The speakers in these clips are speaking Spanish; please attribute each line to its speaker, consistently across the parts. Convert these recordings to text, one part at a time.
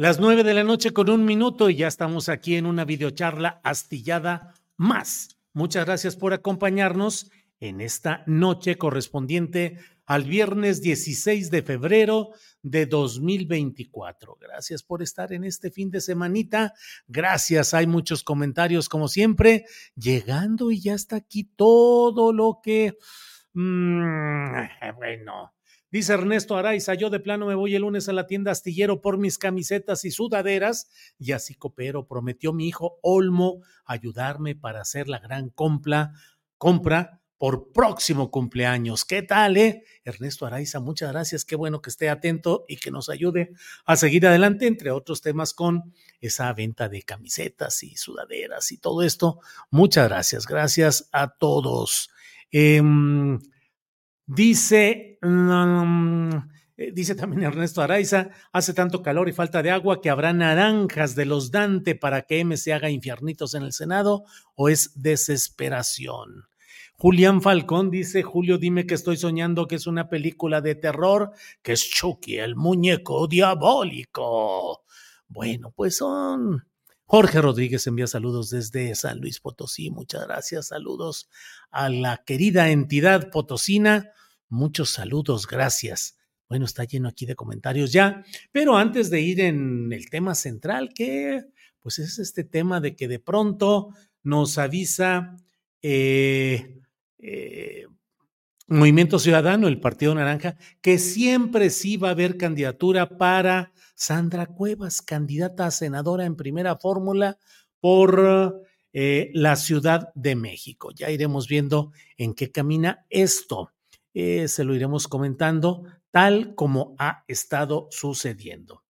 Speaker 1: Las nueve de la noche con un minuto y ya estamos aquí en una videocharla astillada más. Muchas gracias por acompañarnos en esta noche correspondiente al viernes 16 de febrero de 2024. Gracias por estar en este fin de semanita. Gracias, hay muchos comentarios como siempre, llegando y ya está aquí todo lo que... Mmm, bueno, Dice Ernesto Araiza, yo de plano me voy el lunes a la tienda astillero por mis camisetas y sudaderas y así coopero. Prometió mi hijo Olmo ayudarme para hacer la gran compra, compra por próximo cumpleaños. ¿Qué tal, eh? Ernesto Araiza, muchas gracias. Qué bueno que esté atento y que nos ayude a seguir adelante, entre otros temas, con esa venta de camisetas y sudaderas y todo esto. Muchas gracias. Gracias a todos. Eh, Dice, mm, eh, dice también Ernesto Araiza, hace tanto calor y falta de agua que habrá naranjas de los Dante para que M se haga infiernitos en el Senado o es desesperación. Julián Falcón dice, Julio, dime que estoy soñando que es una película de terror, que es Chucky, el muñeco diabólico. Bueno, pues son... Jorge Rodríguez envía saludos desde San Luis Potosí. Muchas gracias. Saludos a la querida entidad potosina. Muchos saludos, gracias. Bueno, está lleno aquí de comentarios ya, pero antes de ir en el tema central, que pues es este tema de que de pronto nos avisa eh, eh, Movimiento Ciudadano, el Partido Naranja, que siempre sí va a haber candidatura para Sandra Cuevas, candidata a senadora en primera fórmula por eh, la Ciudad de México. Ya iremos viendo en qué camina esto. Eh, se lo iremos comentando tal como ha estado sucediendo.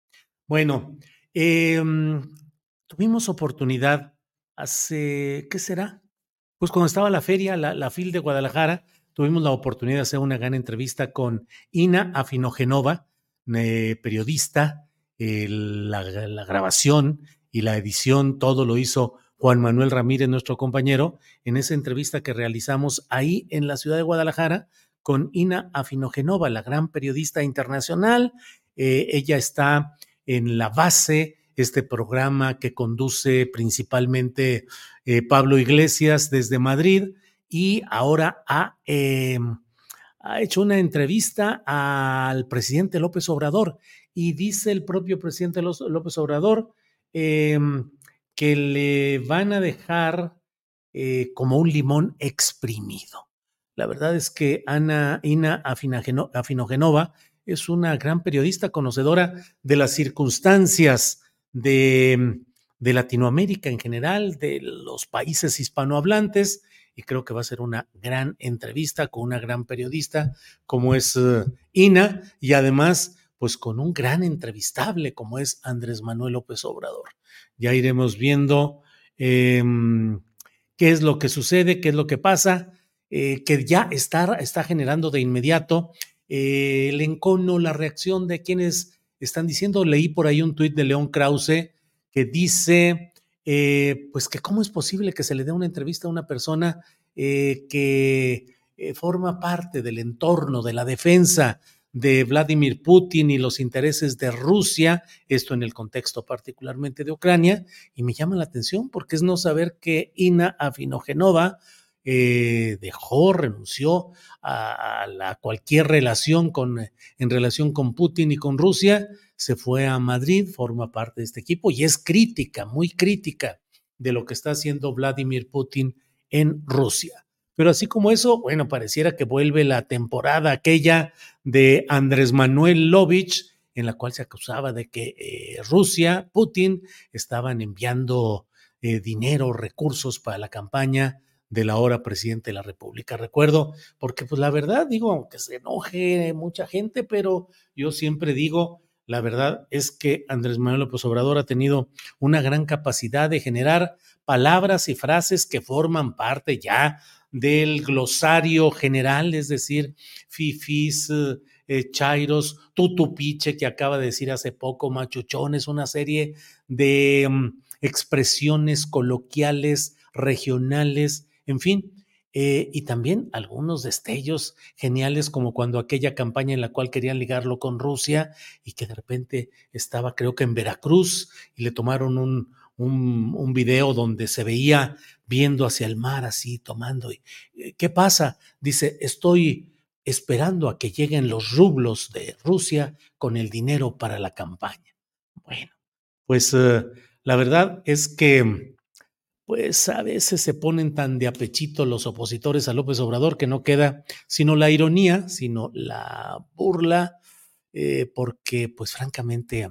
Speaker 1: Bueno, em, tuvimos oportunidad hace, ¿qué será? Pues cuando estaba la feria, la, FIL de Guadalajara, tuvimos la oportunidad de hacer una gran entrevista con Ina Afinogenova, eh, periodista, la, la grabación y la edición, todo lo hizo Juan Manuel Ramírez, nuestro compañero, en esa entrevista que realizamos ahí en la ciudad de Guadalajara, con Ina Afinogenova, la gran periodista internacional. Eh, ella está en la base, este programa que conduce principalmente eh, Pablo Iglesias desde Madrid y ahora ha, em, ha hecho una entrevista al presidente López Obrador y dice el propio presidente López Obrador que le van a dejar eh, como un limón exprimido. La verdad es que Ana Ina Afinogenova es una gran periodista conocedora de las circunstancias de, de Latinoamérica en general, de los países hispanohablantes, y creo que va a ser una gran entrevista con una gran periodista como es eh, Ina, y además, pues con un gran entrevistable como es Andrés Manuel López Obrador. Ya iremos viendo em, qué es lo que sucede, qué es lo que pasa. Eh, que ya está, está, generando de inmediato eh, el encono, la reacción de quienes están diciendo, leí por ahí un tuit de León Krause que dice, eh, pues que cómo es posible que se le dé una entrevista a una persona que forma parte del entorno de la defensa de Vladimir Putin y los intereses de Rusia, esto en el contexto particularmente de Ucrania, y me llama la atención porque es no saber que Ina Afinogenova eh, dejó, renunció a, cualquier relación con, en relación con Putin y con Rusia, se fue a Madrid, forma parte de este equipo y es crítica, muy crítica de lo que está haciendo Vladimir Putin en Rusia. Pero así como eso, bueno, pareciera que vuelve la temporada aquella de Andrés Manuel Lovich, en la cual se acusaba de que eh, Rusia, Putin, estaban enviando eh, dinero, recursos para la campaña del ahora presidente de la República. Recuerdo, porque pues la verdad, digo, aunque se enoje mucha gente, pero yo siempre digo, la verdad es que Andrés Manuel López Obrador ha tenido una gran capacidad de generar palabras y frases que forman parte ya del glosario general, es decir, fifis, eh, chairos, tutupiche, que acaba de decir hace poco, machuchones, una serie de mm, expresiones coloquiales, regionales, en fin, eh, y también algunos destellos geniales, como cuando aquella campaña en la cual querían ligarlo con Rusia y que de repente estaba, creo que en Veracruz, y le tomaron un, un, video donde se veía viendo hacia el mar así, tomando. Y, eh, ¿Qué pasa? Dice, estoy esperando a que lleguen los rublos de Rusia con el dinero para la campaña. Bueno, pues uh, la verdad es que pues a veces se ponen tan de apechito los opositores a López Obrador que no queda sino la ironía, sino la burla, eh, porque pues francamente...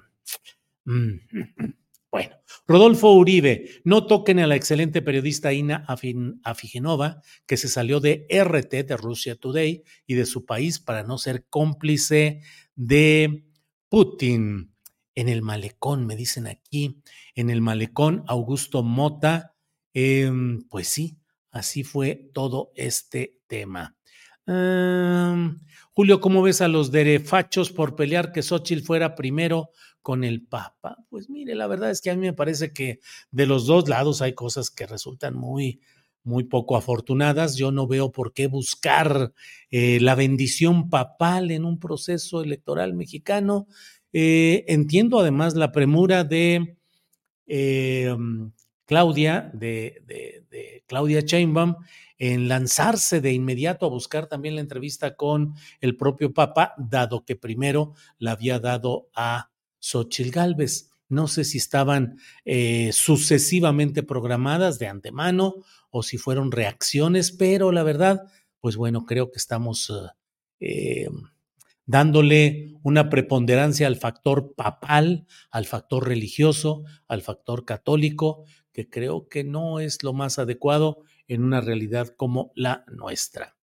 Speaker 1: Mm, bueno, Rodolfo Uribe, no toquen a la excelente periodista Ina Afigenova, que se salió de RT, de Russia Today, y de su país para no ser cómplice de Putin. En el malecón, me dicen aquí, en el malecón, Augusto Mota, em, pues sí, así fue todo este tema. Julio, ¿cómo ves a los derefachos por pelear que Xochitl fuera primero con el Papa? Pues mire, la verdad es que a mí me parece que de los dos lados hay cosas que resultan muy, muy poco afortunadas. Yo no veo por qué buscar eh, la bendición papal en un proceso electoral mexicano. Eh, entiendo además la premura de eh, Claudia, de, de, de Claudia Sheinbaum, en lanzarse de inmediato a buscar también la entrevista con el propio Papa, dado que primero la había dado a Xochil Gálvez. No sé si estaban eh, sucesivamente programadas de antemano o si fueron reacciones, pero la verdad, pues bueno, creo que estamos eh, eh, dándole una preponderancia al factor papal, al factor religioso, al factor católico, creo que no es lo más adecuado en una realidad como la nuestra.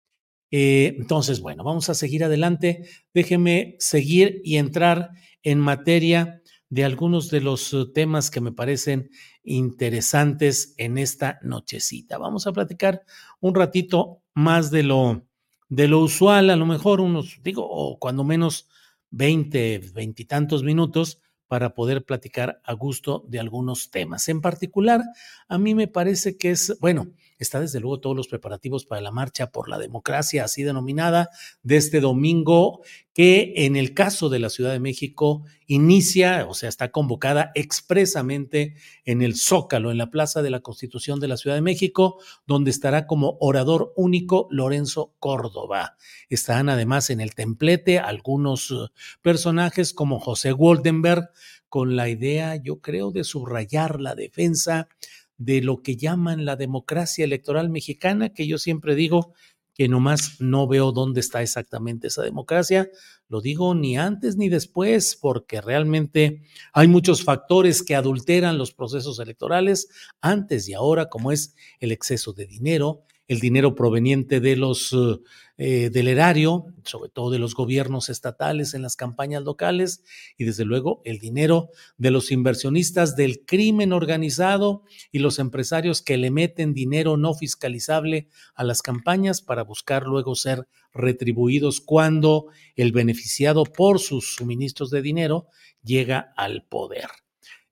Speaker 1: Eh, entonces, bueno, vamos a seguir adelante. Déjeme seguir y entrar en materia de algunos de los eh, temas que me parecen interesantes en esta nochecita. Vamos a platicar un ratito más de lo, de lo usual, a lo mejor unos, digo, o cuando menos 20, veintitantos minutos para poder platicar a gusto de algunos temas. En particular, a mí me parece que es, bueno, está desde luego todos los preparativos para la marcha por la democracia, así denominada, de este domingo, que en el caso de la Ciudad de México inicia, o sea, está convocada expresamente en el Zócalo, en la Plaza de la Constitución de la Ciudad de México, donde estará como orador único Lorenzo Córdoba. Estarán además en el templete algunos eh, personajes como José Goldenberg, con la idea, yo creo, de subrayar la defensa de lo que llaman la democracia electoral mexicana, que yo siempre digo que nomás no veo dónde está exactamente esa democracia. Lo digo ni antes ni después, porque realmente hay muchos factores que adulteran los procesos electorales antes y ahora, como es el exceso de dinero, el dinero proveniente de los eh, del erario, sobre todo de los gobiernos estatales en las campañas locales y desde luego el dinero de los inversionistas del crimen organizado y los empresarios que le meten dinero no fiscalizable a las campañas para buscar luego ser retribuidos cuando el beneficiado por sus suministros de dinero llega al poder.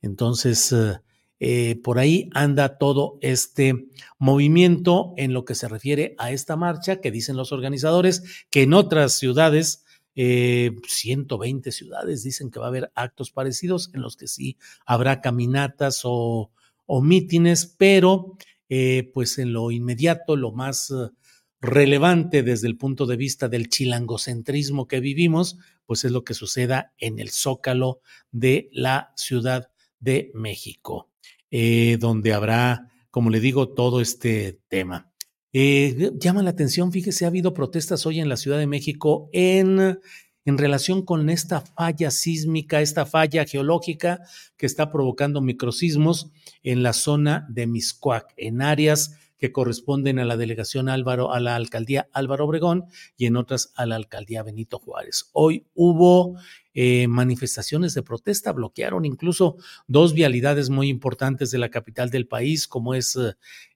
Speaker 1: Entonces, eh, eh, por ahí anda todo este movimiento en lo que se refiere a esta marcha que dicen los organizadores que en otras ciudades, 120 eh, ciudades dicen que va a haber actos parecidos en los que sí habrá caminatas o, mítines, pero eh, pues en lo inmediato, lo más relevante desde el punto de vista del chilangocentrismo que vivimos, pues es lo que suceda en el zócalo de la Ciudad de México. Eh, donde habrá, como le digo, todo este tema. Eh, llama la atención, fíjese, ha habido protestas hoy en la Ciudad de México en, en relación con esta falla sísmica, esta falla geológica que está provocando microsismos en la zona de Miscuac, en áreas que corresponden a la delegación Álvaro, a la alcaldía Álvaro Obregón y en otras a la alcaldía Benito Juárez. Hoy hubo eh, manifestaciones de protesta, bloquearon incluso dos vialidades muy importantes de la capital del país, como es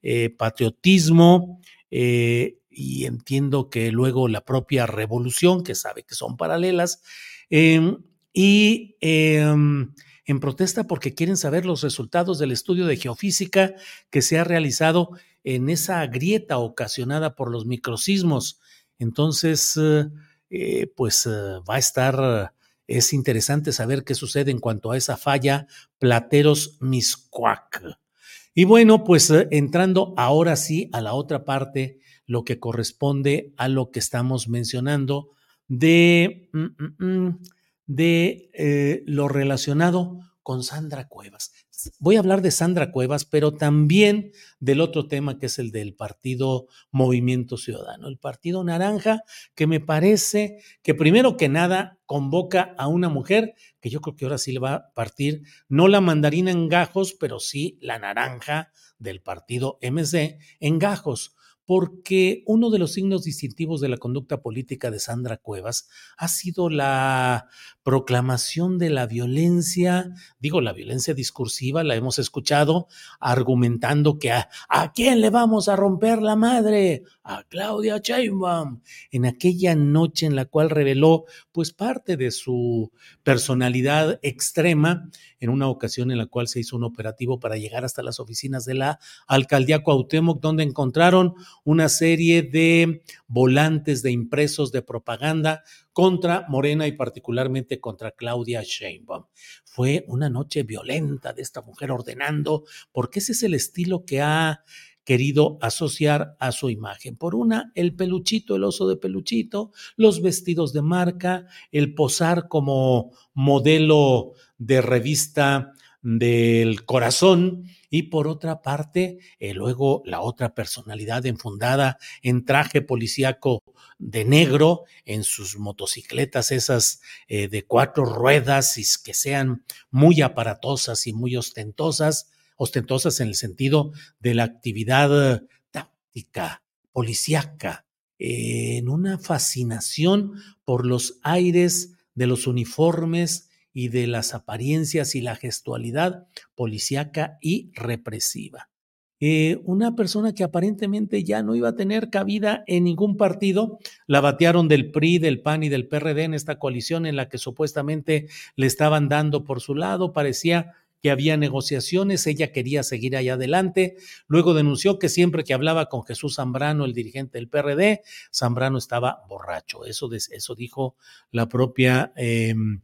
Speaker 1: eh, patriotismo. Eh, y entiendo que luego la propia revolución, que sabe que son paralelas, em, y em, en protesta porque quieren saber los resultados del estudio de geofísica que se ha realizado en esa grieta ocasionada por los microsismos. Entonces, eh, eh, pues eh, va a estar, es interesante saber qué sucede en cuanto a esa falla Plateros Miscuac. Y bueno, pues entrando ahora sí a la otra parte, lo que corresponde a lo que estamos mencionando de, mm, mm, mm, de lo relacionado con Sandra Cuevas. Voy a hablar de Sandra Cuevas, pero también del otro tema que es el del partido Movimiento Ciudadano, el partido naranja, que me parece que primero que nada convoca a una mujer que yo creo que ahora sí le va a partir, no la mandarina en gajos, pero sí la naranja del partido MC en gajos porque uno de los signos distintivos de la conducta política de Sandra Cuevas ha sido la proclamación de la violencia, digo, la violencia discursiva, la hemos escuchado argumentando que a, quién le vamos a romper la madre, a Claudia Sheinbaum, en aquella noche en la cual reveló pues parte de su personalidad extrema en una ocasión en la cual se hizo un operativo para llegar hasta las oficinas de la alcaldía Cuauhtémoc, donde encontraron una serie de volantes de impresos de propaganda contra Morena y particularmente contra Claudia Sheinbaum. Fue una noche violenta de esta mujer ordenando, porque ese es el estilo que ha querido asociar a su imagen. Por una, el peluchito, el oso de peluchito, los vestidos de marca, el posar como modelo de revista del corazón y por otra parte, eh, luego la otra personalidad enfundada en traje policíaco de negro, en sus motocicletas esas eh, de cuatro ruedas y que sean muy aparatosas y muy ostentosas, ostentosas en el sentido de la actividad táctica, policíaca, en una fascinación por los aires de los uniformes y de las apariencias y la gestualidad policíaca y represiva. Eh, una persona que aparentemente ya no iba a tener cabida en ningún partido, la batearon del PRI, del PAN y del PRD en esta coalición en la que supuestamente le estaban dando por su lado, parecía que había negociaciones, ella quería seguir allá adelante, luego denunció que siempre que hablaba con Jesús Zambrano, el dirigente del PRD, Zambrano estaba borracho, eso, eso dijo la propia... Em,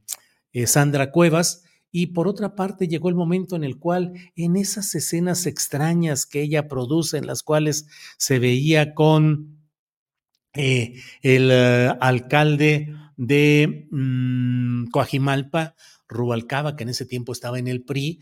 Speaker 1: eh, Sandra Cuevas. Y por otra parte llegó el momento en el cual en esas escenas extrañas que ella produce, en las cuales se veía con eh, el eh, alcalde de mm, Coajimalpa, Rubalcaba, que en ese tiempo estaba en el PRI,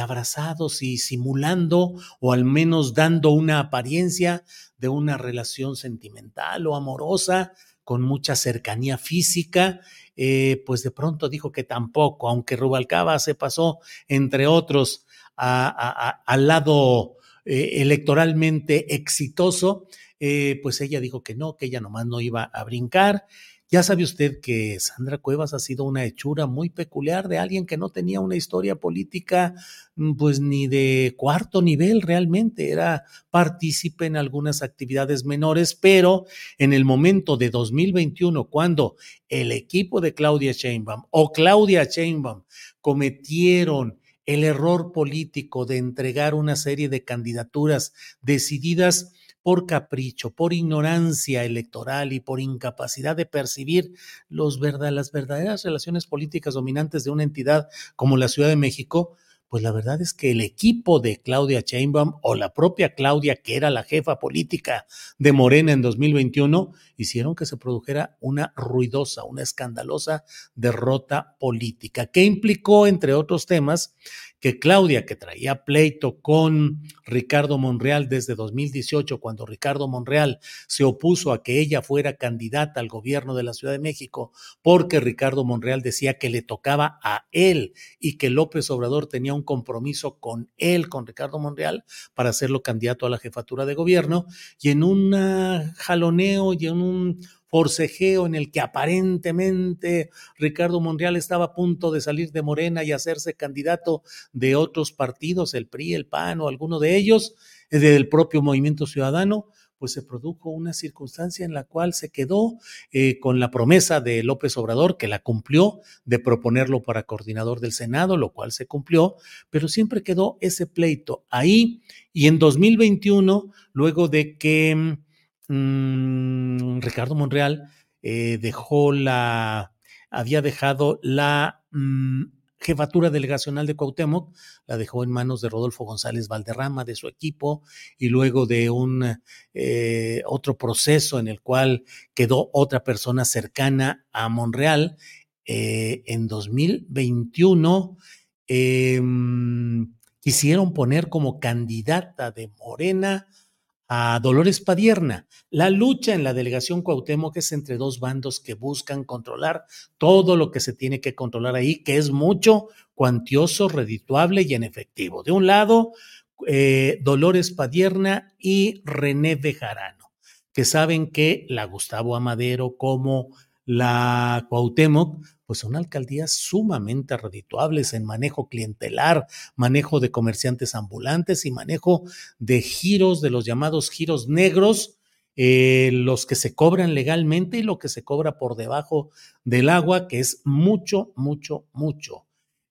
Speaker 1: abrazados y simulando o al menos dando una apariencia de una relación sentimental o amorosa con mucha cercanía física eh, pues de pronto dijo que tampoco, aunque Rubalcaba se pasó, entre otros, al lado eh, electoralmente exitoso, eh, pues ella dijo que no, que ella nomás no iba a brincar. Ya sabe usted que Sandra Cuevas ha sido una hechura muy peculiar de alguien que no tenía una historia política mm, pues ni de cuarto nivel realmente, era partícipe en algunas actividades menores, pero en el momento de 2021, cuando el equipo de Claudia Sheinbaum o Claudia Sheinbaum cometieron el error político de entregar una serie de candidaturas decididas por capricho, por ignorancia electoral y por incapacidad de percibir las verdaderas relaciones políticas dominantes de una entidad como la Ciudad de México, pues la verdad es que el equipo de Claudia Sheinbaum o la propia Claudia, que era la jefa política de Morena en 2021, hicieron que se produjera una ruidosa, una escandalosa derrota política, que implicó, entre otros temas, que Claudia, que traía pleito con Ricardo Monreal desde 2018, cuando Ricardo Monreal se opuso a que ella fuera candidata al gobierno de la Ciudad de México, porque Ricardo Monreal decía que le tocaba a él y que López Obrador tenía un compromiso con él, con Ricardo Monreal, para hacerlo candidato a la jefatura de gobierno, y en un jaloneo y en un forcejeo en el que aparentemente Ricardo Monreal estaba a punto de salir de Morena y hacerse candidato de otros partidos, el PRI, el PAN o alguno de ellos, eh, del propio Movimiento Ciudadano, pues se produjo una circunstancia en la cual se quedó eh, con la promesa de López Obrador, que la cumplió, de proponerlo para coordinador del Senado, lo cual se cumplió, pero siempre quedó ese pleito ahí. Y en 2021, luego de que Mm, Ricardo Monreal eh, dejó la, había dejado la mm, jefatura delegacional de Cuauhtémoc, la dejó en manos de Rodolfo González Valderrama, de su equipo, y luego de un eh, otro proceso en el cual quedó otra persona cercana a Monreal, eh, en 2021 em, quisieron poner como candidata de Morena a Dolores Padierna. La lucha en la delegación Cuauhtémoc es entre dos bandos que buscan controlar todo lo que se tiene que controlar ahí, que es mucho, cuantioso, redituable y en efectivo. De un lado, eh, Dolores Padierna y René Bejarano, que saben que la Gustavo Amadero como la Cuauhtémoc pues son alcaldías sumamente redituables en manejo clientelar, manejo de comerciantes ambulantes y manejo de giros, de los llamados giros negros, eh, los que se cobran legalmente y lo que se cobra por debajo del agua, que es mucho, mucho, mucho.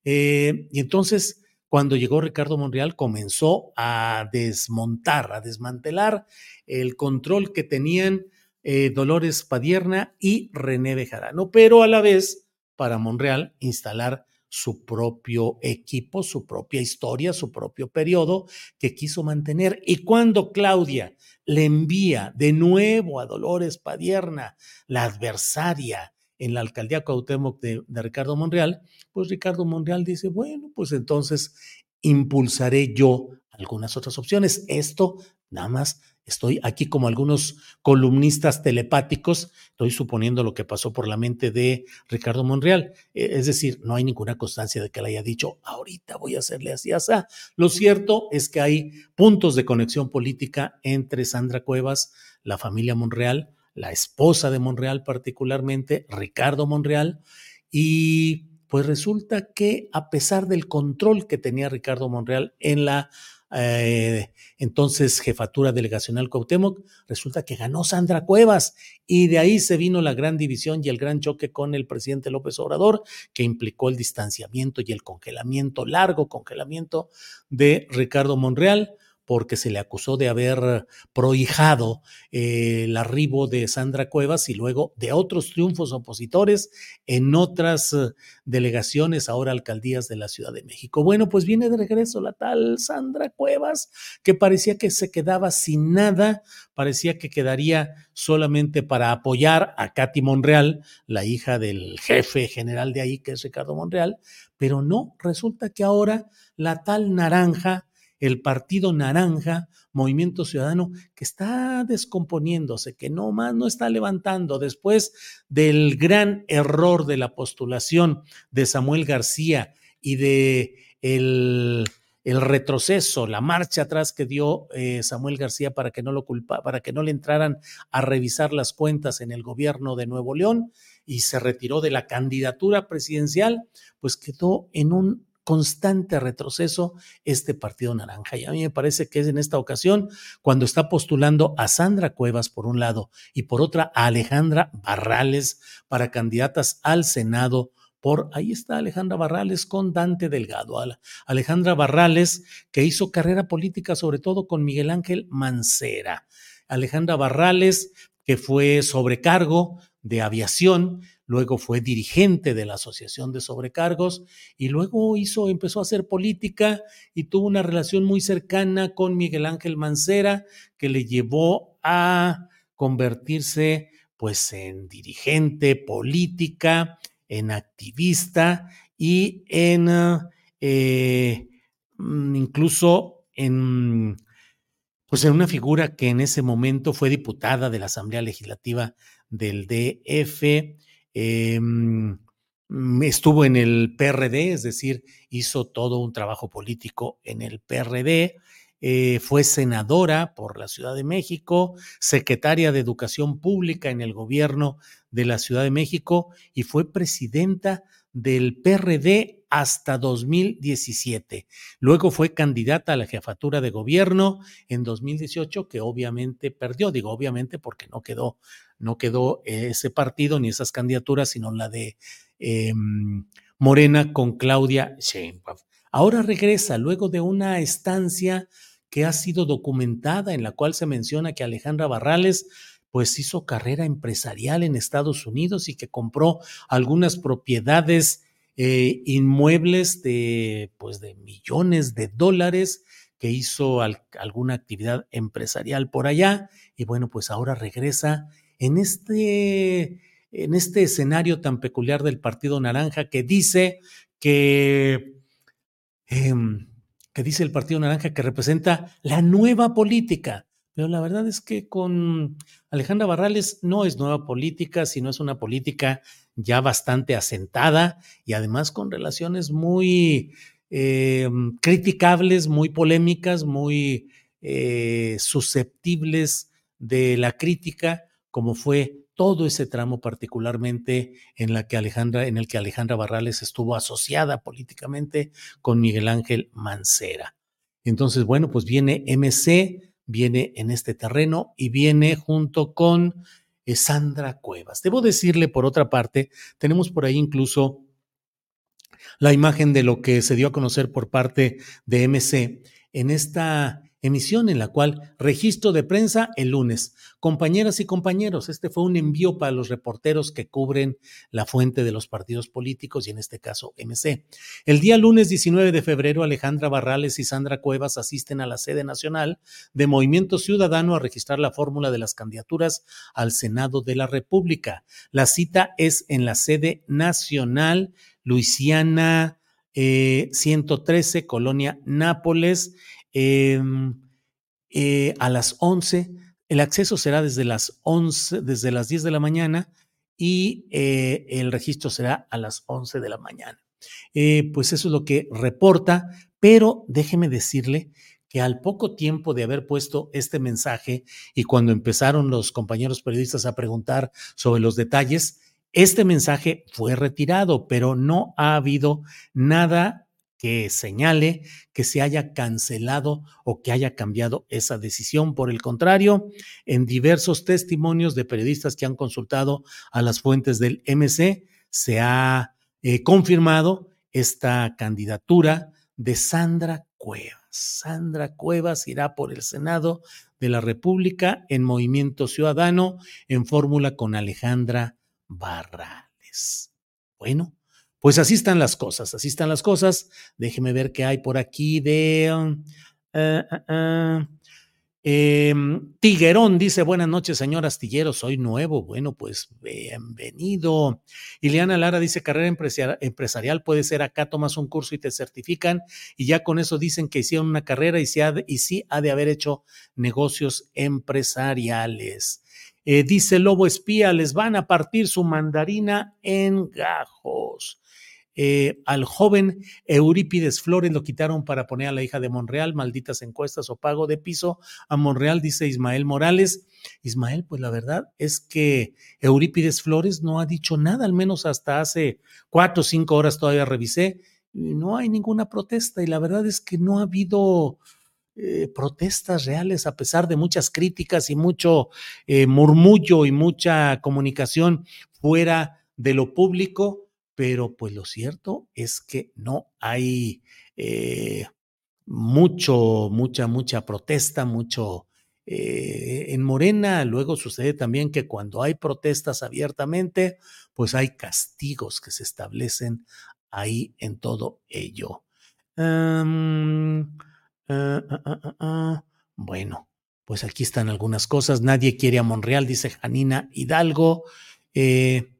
Speaker 1: Eh, y entonces, cuando llegó Ricardo Monreal, comenzó a desmontar, a desmantelar el control que tenían eh, Dolores Padierna y René Bejarano, pero a la vez para Monreal instalar su propio equipo, su propia historia, su propio periodo que quiso mantener. Y cuando Claudia le envía de nuevo a Dolores Padierna, la adversaria en la alcaldía Cuauhtémoc de, de Ricardo Monreal, pues Ricardo Monreal dice, bueno, pues entonces impulsaré yo algunas otras opciones. Esto nada más Estoy aquí como algunos columnistas telepáticos, estoy suponiendo lo que pasó por la mente de Ricardo Monreal. E, es decir, no hay ninguna constancia de que le haya dicho, ahorita voy a hacerle así, así. Lo cierto es que hay puntos de conexión política entre Sandra Cuevas, la familia Monreal, la esposa de Monreal particularmente, Ricardo Monreal, y pues resulta que a pesar del control que tenía Ricardo Monreal en la eh, entonces jefatura delegacional Cuauhtémoc, resulta que ganó Sandra Cuevas y de ahí se vino la gran división y el gran choque con el presidente López Obrador, que implicó el distanciamiento y el congelamiento, largo congelamiento de Ricardo Monreal porque se le acusó de haber prohijado el arribo de Sandra Cuevas y luego de otros triunfos opositores en otras eh, delegaciones, ahora alcaldías de la Ciudad de México. Bueno, pues viene de regreso la tal Sandra Cuevas, que parecía que se quedaba sin nada, parecía que quedaría solamente para apoyar a Katy Monreal, la hija del jefe general de ahí, que es Ricardo Monreal, pero no, resulta que ahora la tal naranja el Partido Naranja, Movimiento Ciudadano, que está descomponiéndose, que no más no está levantando. Después del gran error de la postulación de Samuel García y de el retroceso, la marcha atrás que dio eh, Samuel García para que no lo culpa, para que no le entraran a revisar las cuentas en el gobierno de Nuevo León y se retiró de la candidatura presidencial, pues quedó en un constante retroceso este Partido Naranja. Y a mí me parece que es en esta ocasión cuando está postulando a Sandra Cuevas por un lado y por otra a Alejandra Barrales para candidatas al Senado por ahí está Alejandra Barrales con Dante Delgado. Alejandra Barrales, que hizo carrera política sobre todo con Miguel Ángel Mancera. Alejandra Barrales, que fue sobrecargo de aviación, luego fue dirigente de la Asociación de Sobrecargos y luego hizo, empezó a hacer política y tuvo una relación muy cercana con Miguel Ángel Mancera que le llevó a convertirse pues en dirigente política en activista y en eh, mm, incluso en pues en una figura que en ese momento fue diputada de la Asamblea Legislativa del DF, em, estuvo en el PRD, es decir, hizo todo un trabajo político en el PRD, eh, fue senadora por la Ciudad de México, secretaria de Educación Pública en el gobierno de la Ciudad de México y fue presidenta del PRD hasta 2017. Luego fue candidata a la jefatura de gobierno en 2018, que obviamente perdió, digo obviamente porque no quedó, no quedó ese partido ni esas candidaturas, sino la de em, Morena con Claudia Sheinbaum. Ahora regresa luego de una estancia que ha sido documentada en la cual se menciona que Alejandra Barrales pues hizo carrera empresarial en Estados Unidos y que compró algunas propiedades eh, inmuebles de pues de millones de dólares que hizo alguna actividad empresarial por allá y bueno pues ahora regresa en este en este escenario tan peculiar del Partido Naranja que dice que em, que dice el Partido Naranja que representa la nueva política. Pero la verdad es que con Alejandra Barrales no es nueva política, sino es una política ya bastante asentada y además con relaciones muy eh, criticables, muy polémicas, muy eh, susceptibles de la crítica, como fue todo ese tramo particularmente en, la que Alejandra, en el que Alejandra Barrales estuvo asociada políticamente con Miguel Ángel Mancera. Entonces, bueno, pues viene MC, viene en este terreno y viene junto con eh, Sandra Cuevas. Debo decirle, por otra parte, tenemos por ahí incluso la imagen de lo que se dio a conocer por parte de MC en esta emisión en la cual registro de prensa el lunes. Compañeras y compañeros, este fue un envío para los reporteros que cubren la fuente de los partidos políticos y en este caso MC. El día lunes 19 de febrero, Alejandra Barrales y Sandra Cuevas asisten a la sede nacional de Movimiento Ciudadano a registrar la fórmula de las candidaturas al Senado de la República. La cita es en la sede nacional Luisiana 113, eh, Colonia Nápoles Em, eh, a las 11. El acceso será desde las 11, desde las 10 de la mañana y eh, el registro será a las 11 de la mañana. Eh, pues eso es lo que reporta, pero déjeme decirle que al poco tiempo de haber puesto este mensaje y cuando empezaron los compañeros periodistas a preguntar sobre los detalles, este mensaje fue retirado, pero no ha habido nada que señale que se haya cancelado o que haya cambiado esa decisión. Por el contrario, en diversos testimonios de periodistas que han consultado a las fuentes del MC, se ha eh, confirmado esta candidatura de Sandra Cuevas. Sandra Cuevas irá por el Senado de la República en Movimiento Ciudadano en fórmula con Alejandra Barrales. Bueno, pues así están las cosas, así están las cosas. Déjeme ver qué hay por aquí de... Um, eh, eh, eh, em, Tiguerón dice, buenas noches, señor Astillero, soy nuevo. Bueno, pues bienvenido. Ileana Lara dice, carrera empresarial puede ser acá, tomas un curso y te certifican y ya con eso dicen que hicieron una carrera y, y sí ha de haber hecho negocios empresariales. dice Lobo Espía, les van a partir su mandarina en gajos. Eh, al joven Eurípides Flores lo quitaron para poner a la hija de Monreal, malditas encuestas o pago de piso a Monreal, dice Ismael Morales. Ismael, pues la verdad es que Eurípides Flores no ha dicho nada, al menos hasta hace cuatro o cinco horas todavía revisé, no hay ninguna protesta y la verdad es que no ha habido eh, protestas reales a pesar de muchas críticas y mucho eh, murmullo y mucha comunicación fuera de lo público, pero pues lo cierto es que no hay eh, mucho, mucha, mucha protesta, mucho en Morena. Luego sucede también que cuando hay protestas abiertamente, pues hay castigos que se establecen ahí en todo ello. Ah, ah, ah, bueno, pues aquí están algunas cosas. Nadie quiere a Monreal, dice Janina Hidalgo. Eh,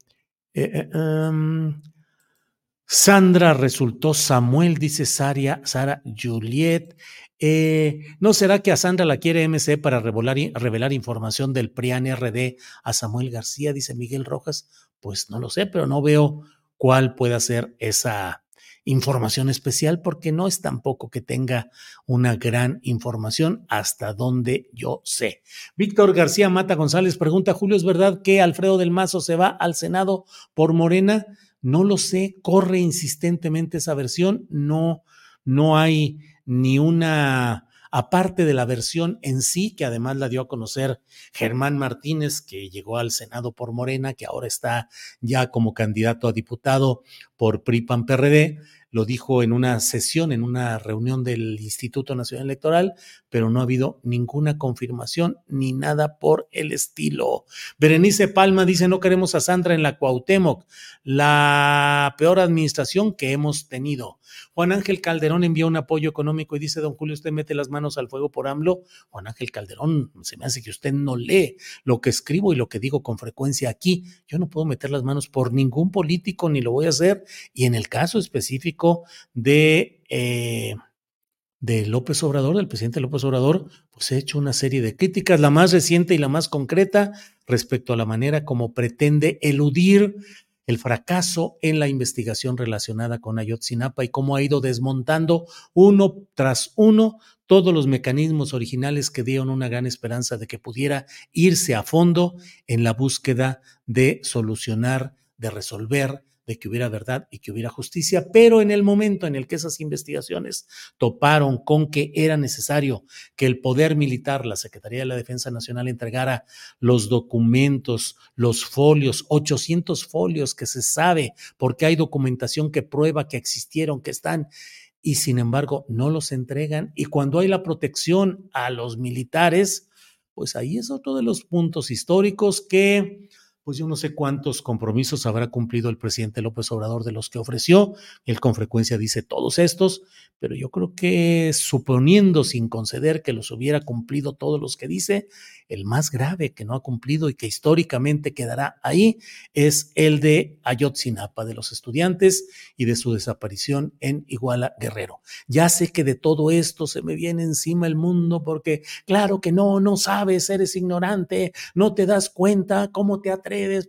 Speaker 1: eh, eh, em, Sandra resultó Samuel, dice Sara, Sara Juliet. ¿No será que a Sandra la quiere MC para revelar, revelar información del PRIAN RD a Samuel García? Dice Miguel Rojas. Pues no lo sé, pero no veo cuál pueda ser esa información especial, porque no es tampoco que tenga una gran información hasta donde yo sé. Víctor García Mata González pregunta, Julio, ¿es verdad que Alfredo del Mazo se va al Senado por Morena? No lo sé, corre insistentemente esa versión, no, no hay ni una aparte de la versión en sí, que además la dio a conocer Germán Martínez, que llegó al Senado por Morena, que ahora está ya como candidato a diputado por PRIPAN PRD, lo dijo en una sesión, en una reunión del Instituto Nacional Electoral, pero no ha habido ninguna confirmación ni nada por el estilo. Berenice Palma dice, no queremos a Sandra en la Cuauhtémoc, la peor administración que hemos tenido. Juan Ángel Calderón envió un apoyo económico y dice, don Julio, usted mete las manos al fuego por AMLO. Juan Ángel Calderón, se me hace que usted no lee lo que escribo y lo que digo con frecuencia aquí. Yo no puedo meter las manos por ningún político, ni lo voy a hacer. Y en el caso específico de... Eh, de López Obrador, del presidente López Obrador, pues he hecho una serie de críticas, la más reciente y la más concreta respecto a la manera como pretende eludir el fracaso en la investigación relacionada con Ayotzinapa y cómo ha ido desmontando uno tras uno todos los mecanismos originales que dieron una gran esperanza de que pudiera irse a fondo en la búsqueda de solucionar, de resolver de que hubiera verdad y que hubiera justicia, pero en el momento en el que esas investigaciones toparon con que era necesario que el poder militar, la Secretaría de la Defensa Nacional entregara los documentos, los folios, 800 folios que se sabe porque hay documentación que prueba que existieron, que están y sin embargo no los entregan. Y cuando hay la protección a los militares, pues ahí es otro de los puntos históricos que pues yo no sé cuántos compromisos habrá cumplido el presidente López Obrador de los que ofreció. Él con frecuencia dice todos estos, pero yo creo que suponiendo sin conceder que los hubiera cumplido todos los que dice, el más grave que no ha cumplido y que históricamente quedará ahí es el de Ayotzinapa, de los estudiantes y de su desaparición en Iguala Guerrero. Ya sé que de todo esto se me viene encima el mundo porque claro que no, no sabes, eres ignorante, no te das cuenta, ¿cómo te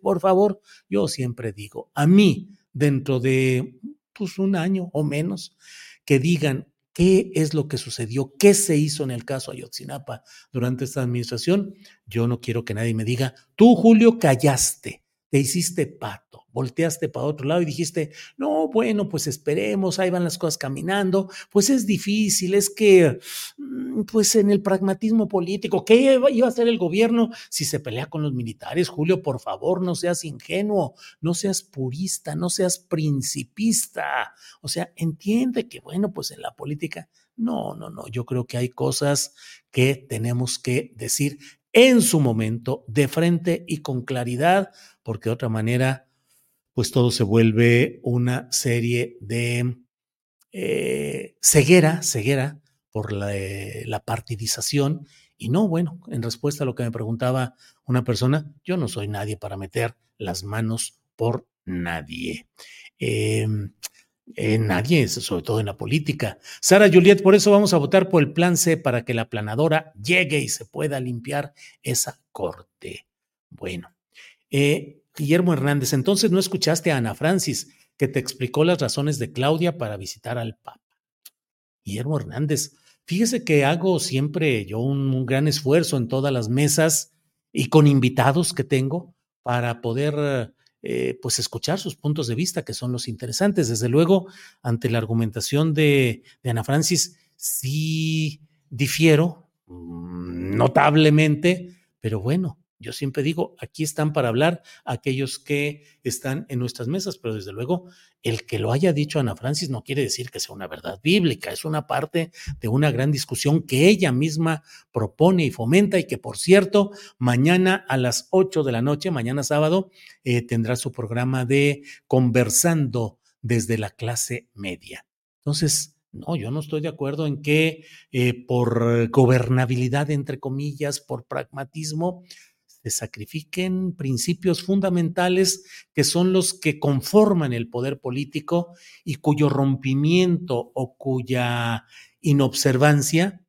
Speaker 1: Por favor, yo siempre digo, a mí, dentro de pues, un año o menos, que digan qué es lo que sucedió, qué se hizo en el caso Ayotzinapa durante esta administración. Yo no quiero que nadie me diga, tú Julio callaste, te hiciste pato volteaste para otro lado y dijiste, no, bueno, pues esperemos, ahí van las cosas caminando, pues es difícil, es que, mm, pues en el pragmatismo político, ¿qué iba a hacer el gobierno si se pelea con los militares? Julio, por favor, no seas ingenuo, no seas purista, no seas principista, o sea, entiende que, bueno, pues en la política, no, no, no, yo creo que hay cosas que tenemos que decir en su momento, de frente y con claridad, porque de otra manera, pues todo se vuelve una serie de eh, ceguera, ceguera por la, eh, la, partidización. Y no, bueno, en respuesta a lo que me preguntaba una persona, yo no soy nadie para meter las manos por nadie. Eh, nadie, sobre todo en la política. Sara Juliet, por eso vamos a votar por el plan C para que la planadora llegue y se pueda limpiar esa corte. Bueno, eh, Guillermo Hernández, entonces no escuchaste a Ana Francis, que te explicó las razones de Claudia para visitar al Papa. Guillermo Hernández, fíjese que hago siempre yo un, gran esfuerzo en todas las mesas y con invitados que tengo para poder eh, pues escuchar sus puntos de vista, que son los interesantes. Desde luego, ante la argumentación de, de Ana Francis, sí difiero mm, notablemente, pero bueno, yo siempre digo, aquí están para hablar aquellos que están en nuestras mesas, pero desde luego el que lo haya dicho Ana Francis no quiere decir que sea una verdad bíblica, es una parte de una gran discusión que ella misma propone y fomenta y que por cierto, mañana a las 8 de la noche, mañana sábado, eh, tendrá su programa de conversando desde la clase media. Entonces, no, yo no estoy de acuerdo en que eh, por gobernabilidad, entre comillas, por pragmatismo, se sacrifiquen principios fundamentales que son los que conforman el poder político y cuyo rompimiento o cuya inobservancia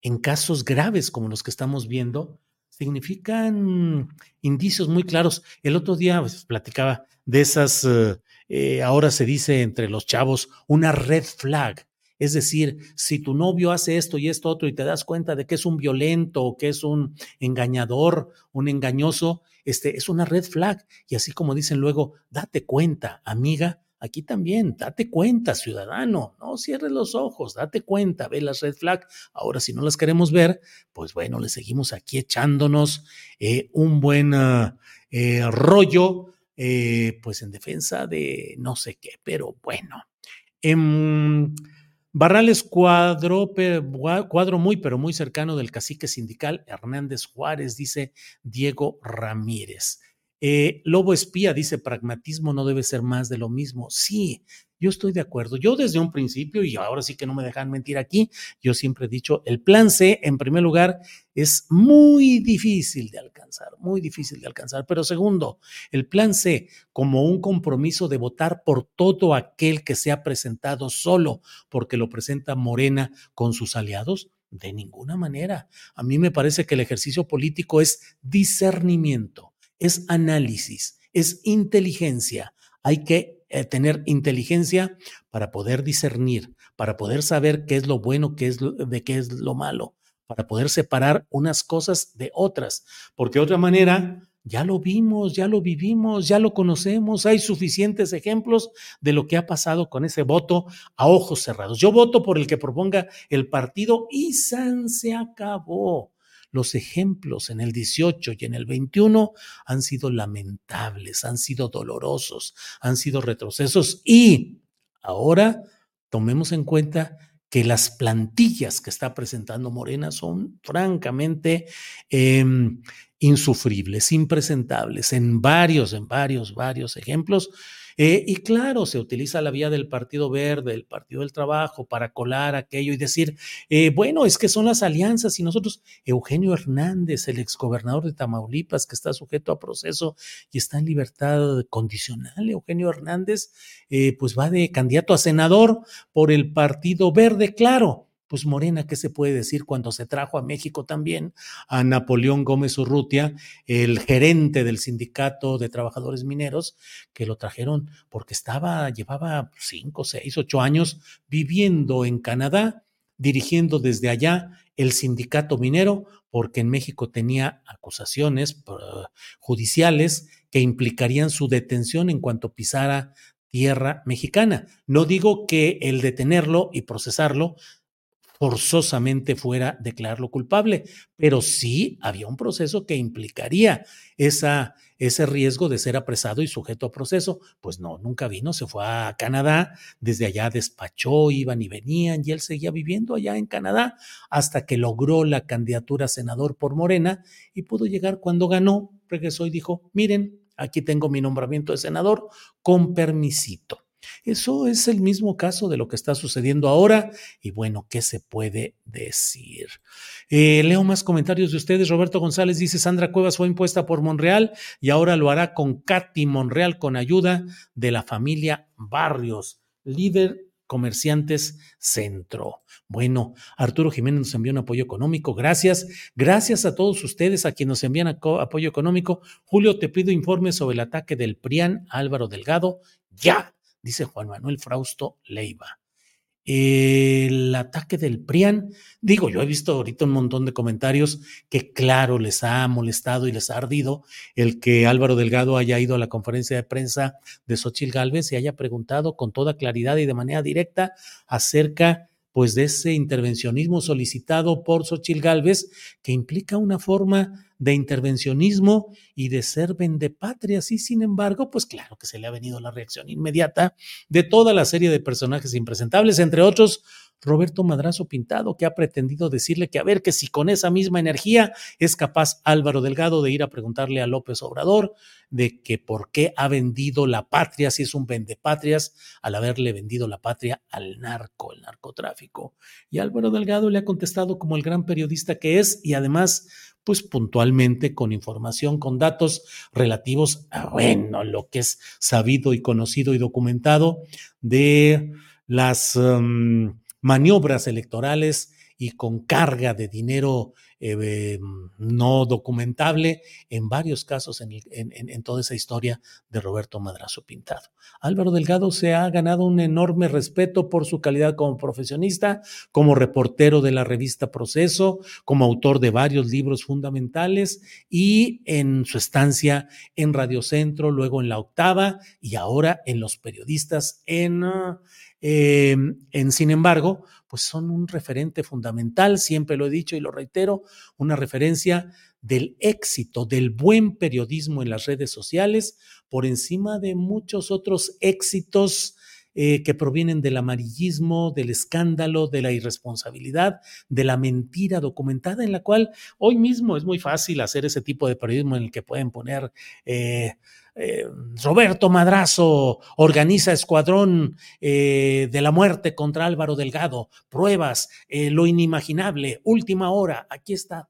Speaker 1: en casos graves como los que estamos viendo significan indicios muy claros. El otro día pues, platicaba de esas, eh, eh, ahora se dice entre los chavos, una red flag es decir, si tu novio hace esto y esto otro y te das cuenta de que es un violento o que es un engañador, un engañoso, este es una red flag. Y así como dicen luego, date cuenta, amiga, aquí también, date cuenta, ciudadano, no cierres los ojos, date cuenta, ve las red flag. Ahora, si no las queremos ver, pues bueno, le seguimos aquí echándonos eh, un buen ah, eh, rollo, eh, pues en defensa de no sé qué, pero bueno. Em, Barrales cuadro, cuadro muy, pero muy cercano del cacique sindical Hernández Juárez, dice Diego Ramírez. Eh, Lobo espía dice, pragmatismo no debe ser más de lo mismo. Sí, yo estoy de acuerdo. Yo desde un principio, y ahora sí que no me dejan mentir aquí, yo siempre he dicho, el plan C, en primer lugar, es muy difícil de alcanzar, muy difícil de alcanzar. Pero segundo, el plan C, como un compromiso de votar por todo aquel que se ha presentado solo porque lo presenta Morena con sus aliados, de ninguna manera. A mí me parece que el ejercicio político es discernimiento es análisis, es inteligencia. Hay que eh, tener inteligencia para poder discernir, para poder saber qué es lo bueno, qué es de qué es lo malo, para poder separar unas cosas de otras, porque de otra manera ya lo vimos, ya lo vivimos, ya lo conocemos, hay suficientes ejemplos de lo que ha pasado con ese voto a ojos cerrados. Yo voto por el que proponga el partido y San se acabó los ejemplos en el 18 y en el 21 han sido lamentables, han sido dolorosos, han sido retrocesos y ahora tomemos en cuenta que las plantillas que está presentando Morena son francamente em, insufribles, impresentables en varios, en varios, varios ejemplos eh, y claro, se utiliza la vía del Partido Verde, el Partido del Trabajo, para colar aquello y decir, eh, bueno, es que son las alianzas y nosotros, Eugenio Hernández, el exgobernador de Tamaulipas, que está sujeto a proceso y está en libertad condicional, Eugenio Hernández, eh, pues va de candidato a senador por el Partido Verde, claro pues Morena, ¿qué se puede decir cuando se trajo a México también a Napoleón Gómez Urrutia, el gerente del sindicato de trabajadores mineros, que lo trajeron porque estaba, llevaba cinco, seis, ocho años viviendo en Canadá, dirigiendo desde allá el sindicato minero, porque en México tenía acusaciones judiciales que implicarían su detención en cuanto pisara tierra mexicana. No digo que el detenerlo y procesarlo forzosamente fuera declararlo culpable, pero sí había un proceso que implicaría esa, ese riesgo de ser apresado y sujeto a proceso. Pues no, nunca vino, se fue a Canadá, desde allá despachó, iban y venían, y él seguía viviendo allá en Canadá hasta que logró la candidatura a senador por Morena y pudo llegar cuando ganó, regresó y dijo, miren, aquí tengo mi nombramiento de senador con permisito. Eso es el mismo caso de lo que está sucediendo ahora. Y bueno, ¿qué se puede decir? Eh, leo más comentarios de ustedes. Roberto González dice, Sandra Cuevas fue impuesta por Monreal y ahora lo hará con Katy Monreal con ayuda de la familia Barrios, líder Comerciantes Centro. Bueno, Arturo Jiménez nos envió un apoyo económico. Gracias. Gracias a todos ustedes a quienes nos envían apoyo económico. Julio, te pido informes sobre el ataque del PRIAN Álvaro Delgado. Ya dice Juan Manuel Frausto Leiva el ataque del PRIAN. Digo, yo he visto ahorita un montón de comentarios que claro les ha molestado y les ha ardido el que Álvaro Delgado haya ido a la conferencia de prensa de Xochil Gálvez y haya preguntado con toda claridad y de manera directa acerca pues de ese intervencionismo solicitado por Xochil Gálvez que implica una forma de intervencionismo y de ser vendepatrias. Y sin embargo, pues claro que se le ha venido la reacción inmediata de toda la serie de personajes impresentables, entre otros Roberto Madrazo Pintado, que ha pretendido decirle que a ver que si con esa misma energía es capaz Álvaro Delgado de ir a preguntarle a López Obrador de que por qué ha vendido la patria, si es un vendepatrias, al haberle vendido la patria al narco, el narcotráfico. Y Álvaro Delgado le ha contestado como el gran periodista que es y además pues puntualmente con información, con datos relativos a, bueno, lo que es sabido y conocido y documentado de las um, maniobras electorales y con carga de dinero eh, no documentable en varios casos en, en, toda esa historia de Roberto Madrazo Pintado. Álvaro Delgado se ha ganado un enorme respeto por su calidad como profesionista, como reportero de la revista Proceso, como autor de varios libros fundamentales y en su estancia en Radio Centro, luego en La Octava y ahora en Los Periodistas en... Eh, en sin embargo, pues son un referente fundamental, siempre lo he dicho y lo reitero, una referencia del éxito, del buen periodismo en las redes sociales, por encima de muchos otros éxitos eh, que provienen del amarillismo, del escándalo, de la irresponsabilidad, de la mentira documentada, en la cual hoy mismo es muy fácil hacer ese tipo de periodismo en el que pueden poner eh, eh, Roberto Madrazo organiza escuadrón de la muerte contra Álvaro Delgado, pruebas, lo inimaginable, última hora, aquí está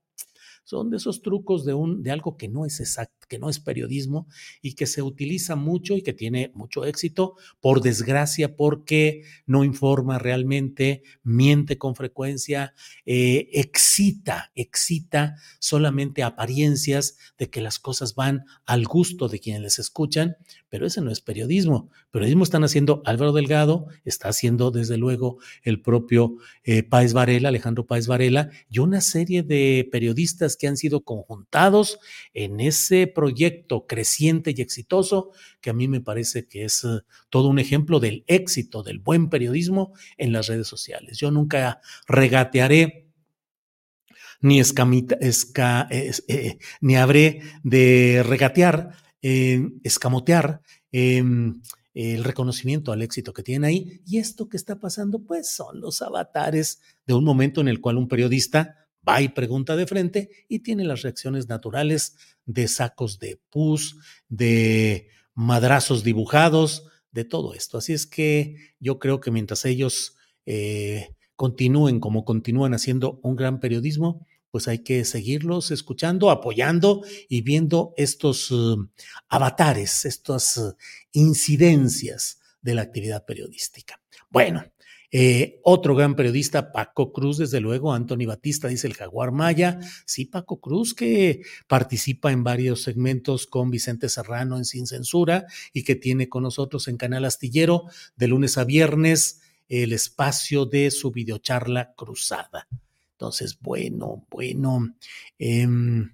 Speaker 1: son de esos trucos de, un, de algo que no es exacto, que no es periodismo y que se utiliza mucho y que tiene mucho éxito, por desgracia, porque no informa realmente, miente con frecuencia, eh, excita, excita solamente apariencias de que las cosas van al gusto de quienes les escuchan, pero ese no es periodismo. Periodismo están haciendo Álvaro Delgado, está haciendo desde luego el propio eh, Varela, Alejandro Páez Varela, y una serie de periodistas que han sido conjuntados en ese proyecto creciente y exitoso, que a mí me parece que es eh, todo un ejemplo del éxito del buen periodismo en las redes sociales. Yo nunca regatearé ni escamita, eh, ni habré de regatear escamotear em, el reconocimiento al éxito que tiene ahí. Y esto que está pasando, pues son los avatares de un momento en el cual un periodista va y pregunta de frente y tiene las reacciones naturales de sacos de pus, de madrazos dibujados, de todo esto. Así es que yo creo que mientras ellos eh, continúen como continúan haciendo un gran periodismo, pues hay que seguirlos escuchando, apoyando y viendo estos uh, avatares, estas uh, incidencias de la actividad periodística. Bueno, eh, otro gran periodista, Paco Cruz, desde luego, Anthony Batista, dice el Jaguar Maya. Sí, Paco Cruz, que participa en varios segmentos con Vicente Serrano en Sin Censura y que tiene con nosotros en Canal Astillero de lunes a viernes el espacio de su videocharla cruzada. Entonces, bueno, bueno. Em,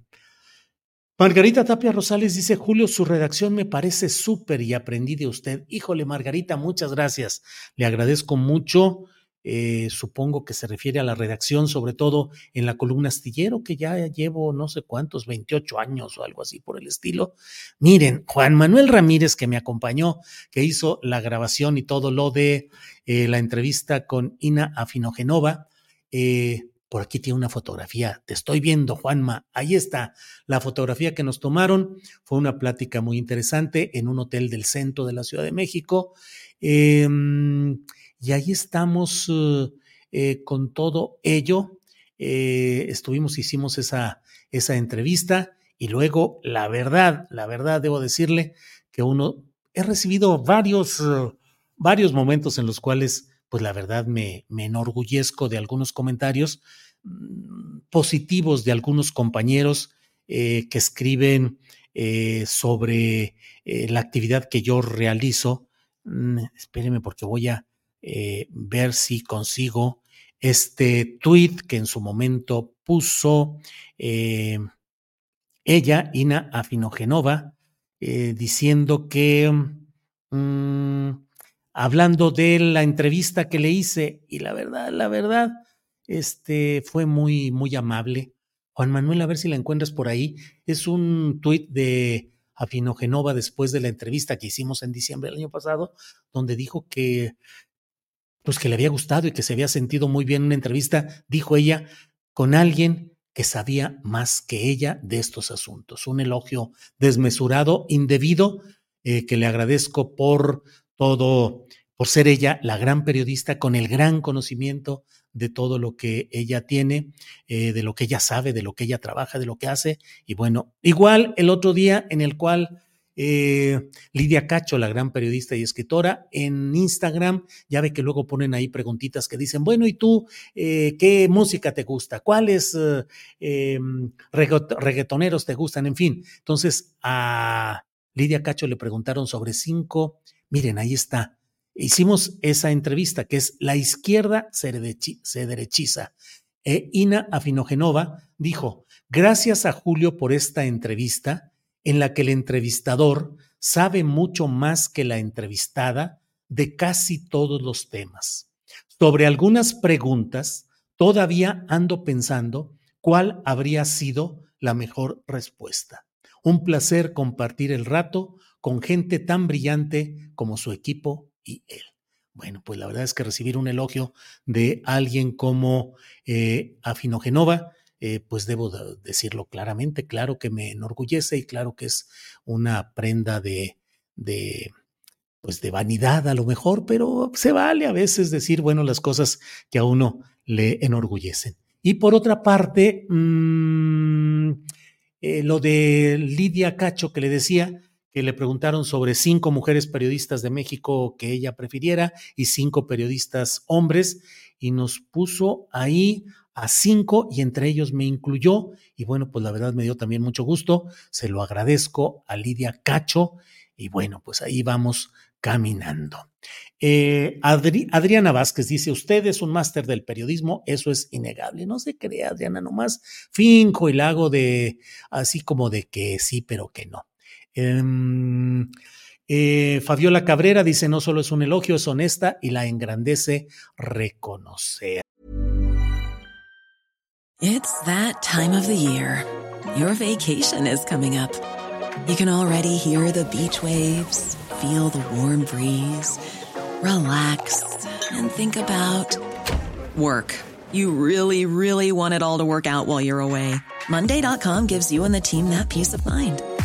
Speaker 1: Margarita Tapia Rosales dice, Julio, su redacción me parece súper y aprendí de usted. Híjole, Margarita, muchas gracias. Le agradezco mucho. Eh, supongo que se refiere a la redacción, sobre todo en la columna astillero, que ya llevo no sé cuántos, 28 años o algo así por el estilo. Miren, Juan Manuel Ramírez, que me acompañó, que hizo la grabación y todo lo de eh, la entrevista con Ina Afinogenova, eh, por aquí tiene una fotografía. Te estoy viendo, Juanma. Ahí está. La fotografía que nos tomaron fue una plática muy interesante en un hotel del centro de la Ciudad de México. Em, y ahí estamos eh, eh, con todo ello. Eh, estuvimos, hicimos esa, esa entrevista y luego, la verdad, la verdad, debo decirle que uno, he recibido varios, varios momentos en los cuales pues la verdad me, me enorgullezco de algunos comentarios mm, positivos de algunos compañeros eh, que escriben eh, sobre eh, la actividad que yo realizo. Mm, espéreme porque voy a ver si consigo este tweet que en su momento puso ella, Ina Afinogenova, diciendo que, mm, hablando de la entrevista que le hice, y la verdad, la verdad, este fue muy, muy amable. Juan Manuel, a ver si la encuentras por ahí. Es un tuit de Afinogenova después de la entrevista que hicimos en diciembre del año pasado, donde dijo que pues que le había gustado y que se había sentido muy bien en una entrevista, dijo ella, con alguien que sabía más que ella de estos asuntos. Un elogio desmesurado, indebido, eh, que le agradezco por todo, por ser ella la gran periodista con el gran conocimiento de todo lo que ella tiene, eh, de lo que ella sabe, de lo que ella trabaja, de lo que hace. Y bueno, igual el otro día en el cual eh, Lidia Cacho, la gran periodista y escritora, en Instagram, ya ve que luego ponen ahí preguntitas que dicen, bueno, ¿y tú eh, qué música te gusta? ¿Cuáles eh, em, reggaetoneros te gustan? En fin, entonces a Lidia Cacho le preguntaron sobre cinco, miren, ahí está. Hicimos esa entrevista que es La izquierda se, derechiza. E Ina Afinogenova dijo, gracias a Julio por esta entrevista en la que el entrevistador sabe mucho más que la entrevistada de casi todos los temas. Sobre algunas preguntas, todavía ando pensando cuál habría sido la mejor respuesta. Un placer compartir el rato con gente tan brillante como su equipo y él. Bueno, pues la verdad es que recibir un elogio de alguien como eh, Afinogenova eh, pues debo decirlo claramente, claro que me enorgullece y claro que es una prenda de, pues de vanidad a lo mejor, pero se vale a veces decir, bueno, las cosas que a uno le enorgullecen. Y por otra parte, mmm, eh, lo de Lidia Cacho que le decía, que le preguntaron sobre cinco mujeres periodistas de México que ella prefiriera y cinco periodistas hombres, y nos puso ahí a cinco y entre ellos me incluyó. Y bueno, pues la verdad me dio también mucho gusto. Se lo agradezco a Lidia Cacho. Y bueno, pues ahí vamos caminando. Eh, Adriana Vázquez dice, usted es un máster del periodismo, eso es innegable. No se crea, Adriana, nomás finco y la hago de así como de que sí, pero que no. Em, eh, Fabiola Cabrera dice, no solo es un elogio, es honesta y la engrandece reconocer.
Speaker 2: It's that time of the year. Your vacation is coming up. You can already hear the beach waves, feel the warm breeze, relax, and think about work. You really, really want it all to work out while you're away. Monday.com gives you and the team that peace of mind.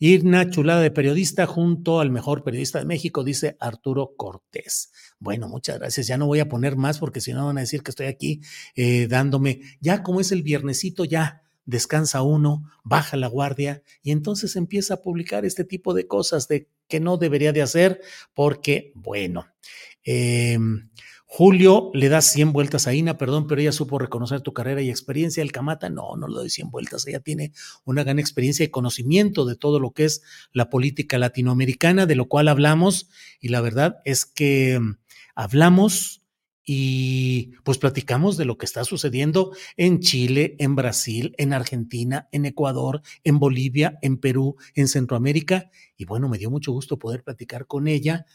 Speaker 1: Irna, chulada de periodista, junto al mejor periodista de México, dice Arturo Cortés. Bueno, muchas gracias. Ya no voy a poner más porque si no van a decir que estoy aquí eh, dándome, ya como es el viernesito, ya descansa uno, baja la guardia y entonces empieza a publicar este tipo de cosas de que no debería de hacer porque, bueno, eh, Julio le da 100 vueltas a Ina, perdón, pero ella supo reconocer tu carrera y experiencia. El Camata, no, no le doy 100 vueltas. Ella tiene una gran experiencia y conocimiento de todo lo que es la política latinoamericana, de lo cual hablamos. Y la verdad es que mm, hablamos y pues platicamos de lo que está sucediendo en Chile, en Brasil, en Argentina, en Ecuador, en Bolivia, en Perú, en Centroamérica. Y bueno, me dio mucho gusto poder platicar con ella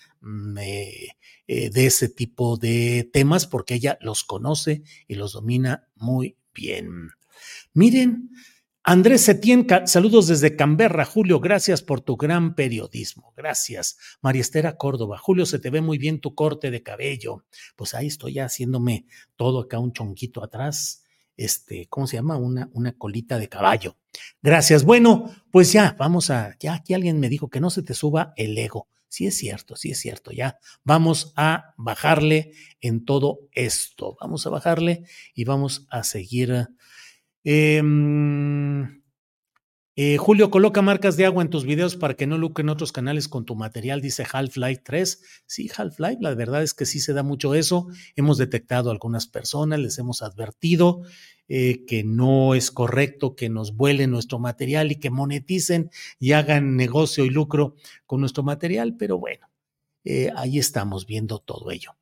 Speaker 1: eh, de ese tipo de temas porque ella los conoce y los domina muy bien. Miren, Andrés Setién, saludos desde Canberra. Julio, gracias por tu gran periodismo. Gracias. María Estera Córdoba. Julio, se te ve muy bien tu corte de cabello. Pues ahí estoy ya haciéndome todo acá un chonquito atrás. Este, ¿cómo se llama? Una, una colita de caballo. Gracias. Bueno, pues ya, vamos a, ya aquí alguien me dijo que no se te suba el ego. Sí es cierto, sí es cierto, ya. Vamos a bajarle en todo esto. Vamos a bajarle y vamos a seguir Em, eh, Julio, coloca marcas de agua en tus videos para que no lucren otros canales con tu material, dice Half-Life 3. Sí, Half-Life, la verdad es que sí se da mucho eso. Hemos detectado a algunas personas, les hemos advertido eh, que no es correcto que nos vuelen nuestro material y que moneticen y hagan negocio y lucro con nuestro material, pero bueno, eh, ahí estamos viendo todo ello.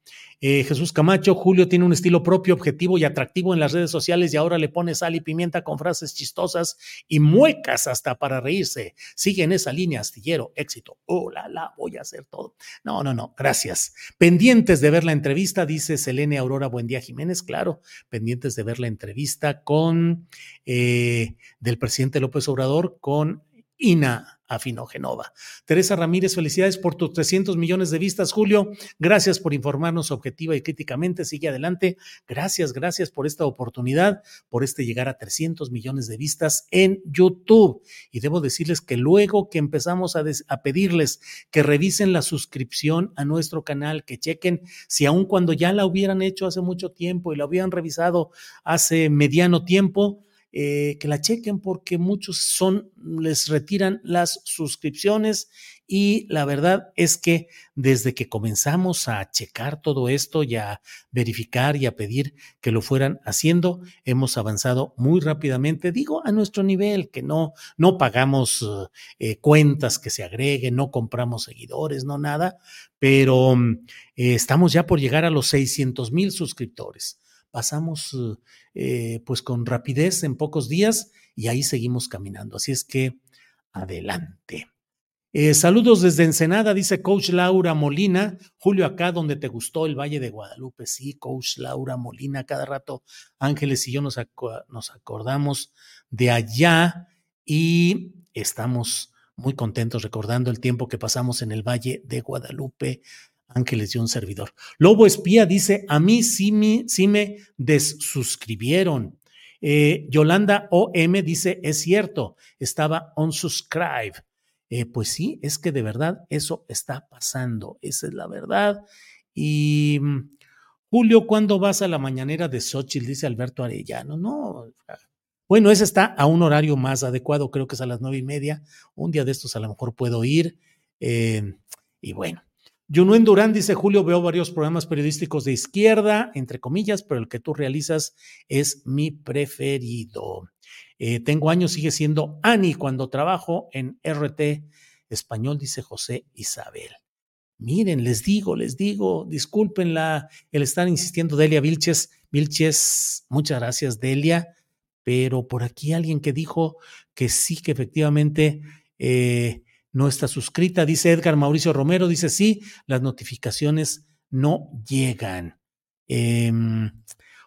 Speaker 1: Eh, Jesús Camacho, Julio tiene un estilo propio, objetivo y atractivo en las redes sociales y ahora le pone sal y pimienta con frases chistosas y muecas hasta para reírse. Sigue en esa línea, astillero, éxito. Oh, la, la, voy a hacer todo. No, no, no, gracias. Pendientes de ver la entrevista, dice Selene Aurora Buendía Jiménez, claro, pendientes de ver la entrevista con eh, del presidente López Obrador con Ina Afinogenova. Teresa Ramírez, felicidades por tus 300 millones de vistas, Julio. Gracias por informarnos objetiva y críticamente. Sigue adelante. Gracias, gracias por esta oportunidad, por este llegar a 300 millones de vistas en YouTube. Y debo decirles que luego que empezamos a, a pedirles que revisen la suscripción a nuestro canal, que chequen si aun cuando ya la hubieran hecho hace mucho tiempo y la hubieran revisado hace mediano tiempo, eh, que la chequen porque muchos son, les retiran las suscripciones y la verdad es que desde que comenzamos a checar todo esto y a verificar y a pedir que lo fueran haciendo, hemos avanzado muy rápidamente, digo a nuestro nivel, que no, no pagamos eh, cuentas que se agreguen, no compramos seguidores, no nada, pero eh, estamos ya por llegar a los 600 mil suscriptores pasamos eh, pues con rapidez en pocos días y ahí seguimos caminando. Así es que adelante. Eh, saludos desde Ensenada, dice Coach Laura Molina. Julio, acá donde te gustó el Valle de Guadalupe. Sí, Coach Laura Molina, cada rato Ángeles y yo nos, nos acordamos de allá y estamos muy contentos recordando el tiempo que pasamos en el Valle de Guadalupe Ángeles y un servidor. Lobo Espía dice, a mí sí me, desuscribieron. Eh, Yolanda OM dice, es cierto, estaba unsubscribe. Eh, pues sí, es que de verdad eso está pasando, esa es la verdad. Y mm, Julio, ¿cuándo vas a la mañanera de Xochitl? Dice Alberto Arellano. No, bueno, ese está a un horario más adecuado, creo que es a las nueve y media. Un día de estos a lo mejor puedo ir. Eh, y bueno, Junuen Durán dice, Julio, veo varios programas periodísticos de izquierda, entre comillas, pero el que tú realizas es mi preferido. Eh, tengo años, sigue siendo Ani cuando trabajo en RT español, dice José Isabel. Miren, les digo, les digo, disculpen la, el estar insistiendo, Delia Vilches. Vilches, muchas gracias, Delia. Pero por aquí alguien que dijo que sí, que efectivamente eh, no está suscrita. Dice Edgar Mauricio Romero, dice sí, las notificaciones no llegan. Em,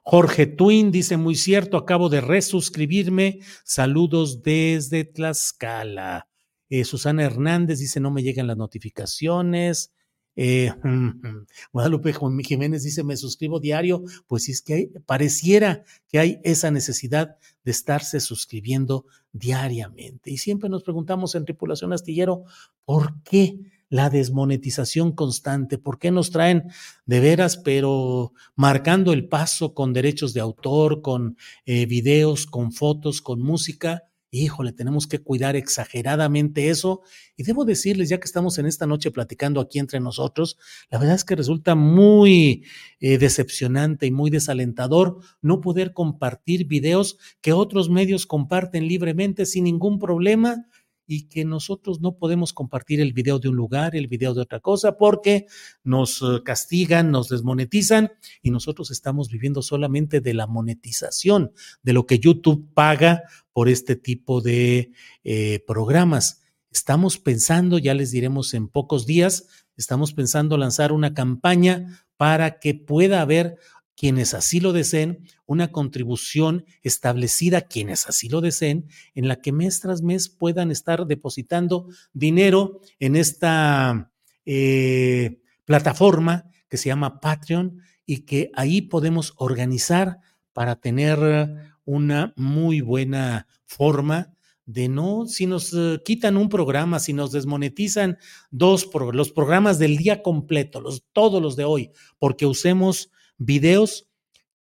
Speaker 1: Jorge Twin dice muy cierto, acabo de resuscribirme. Saludos desde Tlaxcala. Eh, Susana Hernández dice no me llegan las notificaciones. Eh, Guadalupe Jiménez dice, me suscribo diario, pues es que pareciera que hay esa necesidad de estarse suscribiendo diariamente. Y siempre nos preguntamos en Tripulación Astillero, ¿por qué la desmonetización constante? ¿Por qué nos traen de veras, pero marcando el paso con derechos de autor, con eh, videos, con fotos, con música? Híjole, tenemos que cuidar exageradamente eso. Y debo decirles, ya que estamos en esta noche platicando aquí entre nosotros, la verdad es que resulta muy eh, decepcionante y muy desalentador no poder compartir videos que otros medios comparten libremente sin ningún problema y que nosotros no podemos compartir el video de un lugar, el video de otra cosa, porque nos eh, castigan, nos desmonetizan y nosotros estamos viviendo solamente de la monetización, de lo que YouTube paga por este tipo de eh, programas. Estamos pensando, ya les diremos en pocos días, estamos pensando lanzar una campaña para que pueda haber quienes así lo deseen, una contribución establecida quienes así lo deseen, en la que mes tras mes puedan estar depositando dinero en esta eh, plataforma que se llama Patreon y que ahí podemos organizar para tener una muy buena forma de no, si nos eh, quitan un programa, si nos desmonetizan dos, los programas del día completo, los, todos los de hoy, porque usemos videos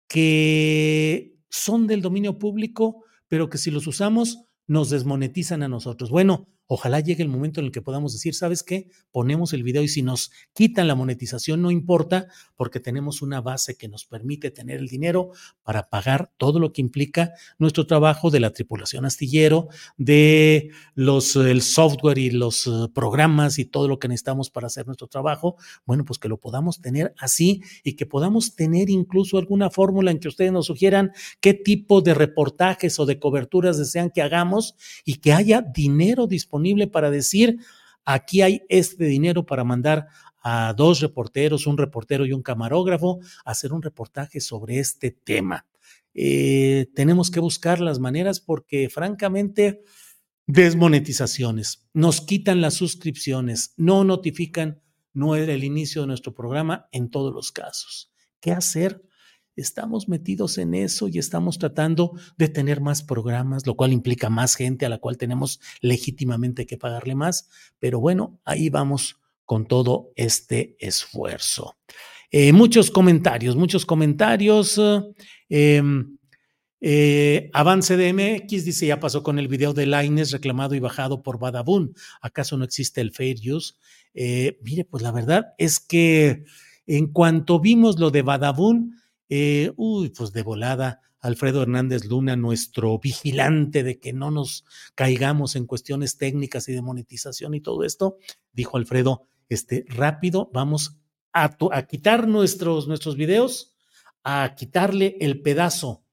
Speaker 1: que son del dominio público, pero que si los usamos nos desmonetizan a nosotros. Bueno, Ojalá llegue el momento en el que podamos decir, ¿sabes qué? Ponemos el video y si nos quitan la monetización no importa porque tenemos una base que nos permite tener el dinero para pagar todo lo que implica nuestro trabajo de la tripulación astillero, de los el software y los eh, programas y todo lo que necesitamos para hacer nuestro trabajo. Bueno, pues que lo podamos tener así y que podamos tener incluso alguna fórmula en que ustedes nos sugieran qué tipo de reportajes o de coberturas desean que hagamos y que haya dinero disponible para decir, aquí hay este dinero para mandar a dos reporteros, un reportero y un camarógrafo, a hacer un reportaje sobre este tema. Eh, tenemos que buscar las maneras porque francamente, desmonetizaciones, nos quitan las suscripciones, no notifican no era el inicio de nuestro programa en todos los casos. ¿Qué hacer? Estamos metidos en eso y estamos tratando de tener más programas, lo cual implica más gente a la cual tenemos legítimamente que pagarle más. Pero bueno, ahí vamos con todo este esfuerzo. Eh, muchos comentarios, muchos comentarios. Em, eh, Avance de MX dice, ya pasó con el video de Lines reclamado y bajado por Badabun. ¿Acaso no existe el fair use? Eh, mire, pues la verdad es que en cuanto vimos lo de Badabun, eh, uy, pues de volada, Alfredo Hernández Luna, nuestro vigilante de que no nos caigamos en cuestiones técnicas y de monetización y todo esto, dijo Alfredo, este, rápido, vamos a, a quitar nuestros, nuestros videos, a quitarle el pedazo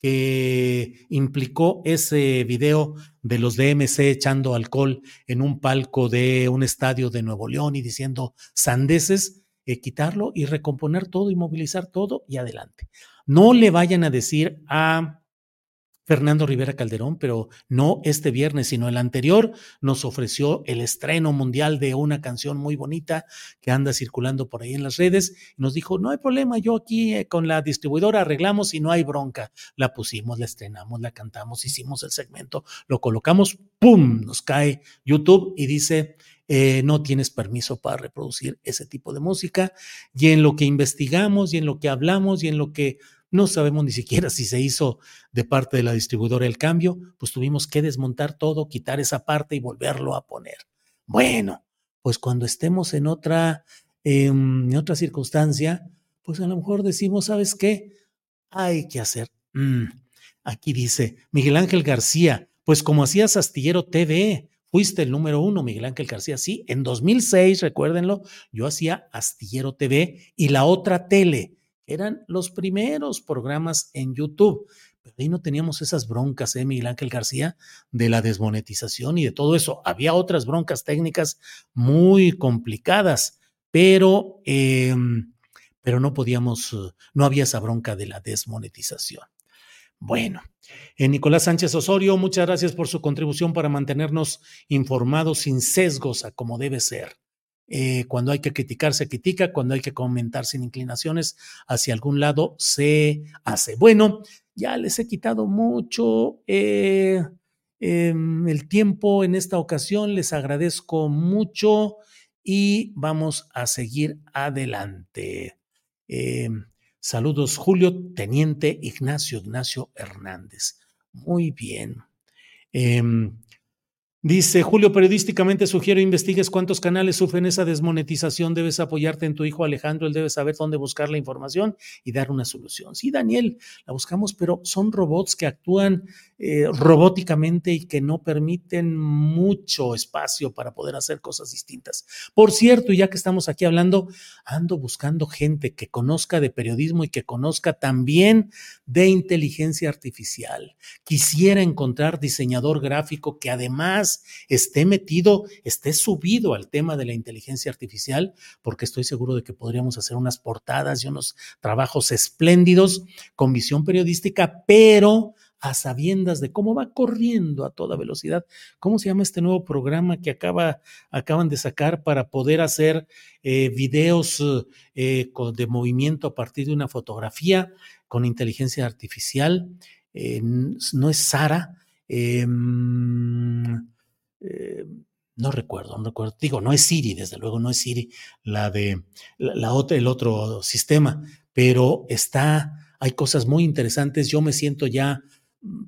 Speaker 1: que implicó ese video de los DMC echando alcohol en un palco de un estadio de Nuevo León y diciendo sandeces, eh, quitarlo y recomponer todo y movilizar todo y adelante. No le vayan a decir a Fernando Rivera Calderón, pero no este viernes, sino el anterior, nos ofreció el estreno mundial de una canción muy bonita que anda circulando por ahí en las redes. Y nos dijo, no hay problema, yo aquí eh, con la distribuidora arreglamos y no hay bronca. La pusimos, la estrenamos, la cantamos, hicimos el segmento, lo colocamos, ¡pum! Nos cae YouTube y dice, eh, no tienes permiso para reproducir ese tipo de música. Y en lo que investigamos y en lo que hablamos y en lo que no sabemos ni siquiera si se hizo de parte de la distribuidora el cambio, pues tuvimos que desmontar todo, quitar esa parte y volverlo a poner. Bueno, pues cuando estemos en otra, em, en otra circunstancia, pues a lo mejor decimos, ¿sabes qué? Hay que hacer. Mm, aquí dice Miguel Ángel García, pues como hacías Astillero TV, Fuiste el número uno, Miguel Ángel García. Sí, en 2006, recuérdenlo, yo hacía Astillero TV y la otra tele. Eran los primeros programas en YouTube. Pero ahí no teníamos esas broncas, ¿eh, Miguel Ángel García? De la desmonetización y de todo eso. Había otras broncas técnicas muy complicadas, pero, em, pero no podíamos, no había esa bronca de la desmonetización. Bueno, eh, Nicolás Sánchez Osorio, muchas gracias por su contribución para mantenernos informados sin sesgos a como debe ser. Eh, cuando hay que criticar, se critica, cuando hay que comentar sin inclinaciones hacia algún lado, se hace. Bueno, ya les he quitado mucho eh, em, el tiempo en esta ocasión, les agradezco mucho y vamos a seguir adelante. Em, Saludos, Julio, Teniente Ignacio Ignacio Hernández. Muy bien. Em, dice Julio, periodísticamente sugiero investigues cuántos canales sufren esa desmonetización. Debes apoyarte en tu hijo Alejandro, él debe saber dónde buscar la información y dar una solución. Sí, Daniel, la buscamos, pero son robots que actúan eh, robóticamente y que no permiten mucho espacio para poder hacer cosas distintas. Por cierto, ya que estamos aquí hablando, ando buscando gente que conozca de periodismo y que conozca también de inteligencia artificial. Quisiera encontrar diseñador gráfico que además esté metido, esté subido al tema de la inteligencia artificial, porque estoy seguro de que podríamos hacer unas portadas y unos trabajos espléndidos con visión periodística, pero a sabiendas de cómo va corriendo a toda velocidad. ¿Cómo se llama este nuevo programa que acaba, acaban de sacar para poder hacer eh, videos eh, de movimiento a partir de una fotografía con inteligencia artificial? Eh, no es Sara. Em, no recuerdo, no recuerdo. Digo, no es Siri, desde luego no es Siri la de la otra, el otro sistema, pero está hay cosas muy interesantes. Yo me siento ya mm,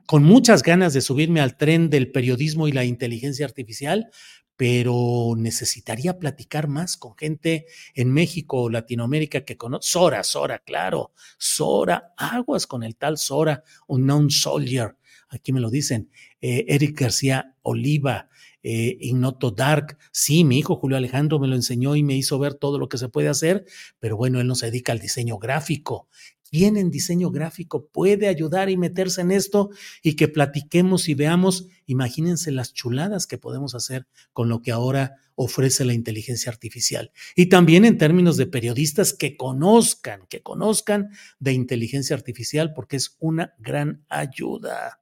Speaker 1: con muchas ganas de subirme al tren del periodismo y la inteligencia artificial, pero necesitaría platicar más con gente en México o Latinoamérica que conoce. Sora, Sora, claro, Sora, aguas con el tal Sora, un non soldier, aquí me lo dicen, eh, Eric García Oliva, eh, Ignoto Dark. Sí, mi hijo Julio Alejandro me lo enseñó y me hizo ver todo lo que se puede hacer, pero bueno, él no se dedica al diseño gráfico. ¿Quién en diseño gráfico puede ayudar y meterse en esto y que platiquemos y veamos? Imagínense las chuladas que podemos hacer con lo que ahora ofrece la inteligencia artificial. Y también en términos de periodistas que conozcan, que conozcan de inteligencia artificial porque es una gran ayuda.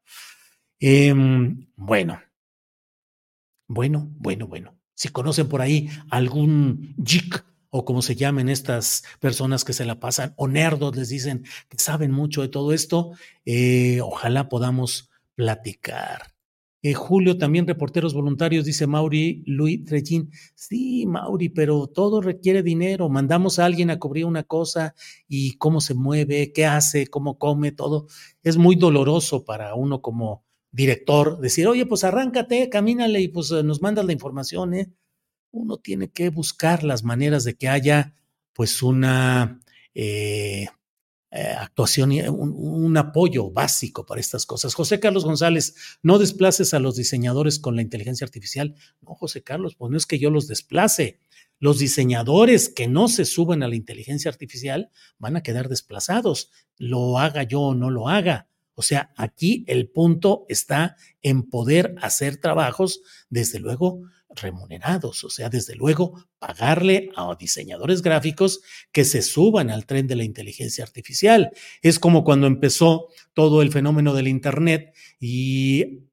Speaker 1: Em, bueno, bueno, bueno, bueno. Si conocen por ahí algún geek o como se llamen estas personas que se la pasan, o nerdos les dicen que saben mucho de todo esto, eh, ojalá podamos platicar. Eh, Julio, también reporteros voluntarios, dice Mauri Luis Trellín. Sí, Mauri, pero todo requiere dinero. Mandamos a alguien a cubrir una cosa y cómo se mueve, qué hace, cómo come, todo. Es muy doloroso para uno como director decir, oye, pues arráncate, camínale y pues nos mandas la información, ¿eh? Uno tiene que buscar las maneras de que haya pues una eh, eh, actuación, un, un, apoyo básico para estas cosas. José Carlos González, no desplaces a los diseñadores con la inteligencia artificial. No, José Carlos, pues no es que yo los desplace. Los diseñadores que no se suban a la inteligencia artificial van a quedar desplazados, lo haga yo o no lo haga. O sea, aquí el punto está en poder hacer trabajos, desde luego, remunerados, o sea, desde luego, pagarle a diseñadores gráficos que se suban al tren de la inteligencia artificial. Es como cuando empezó todo el fenómeno del Internet y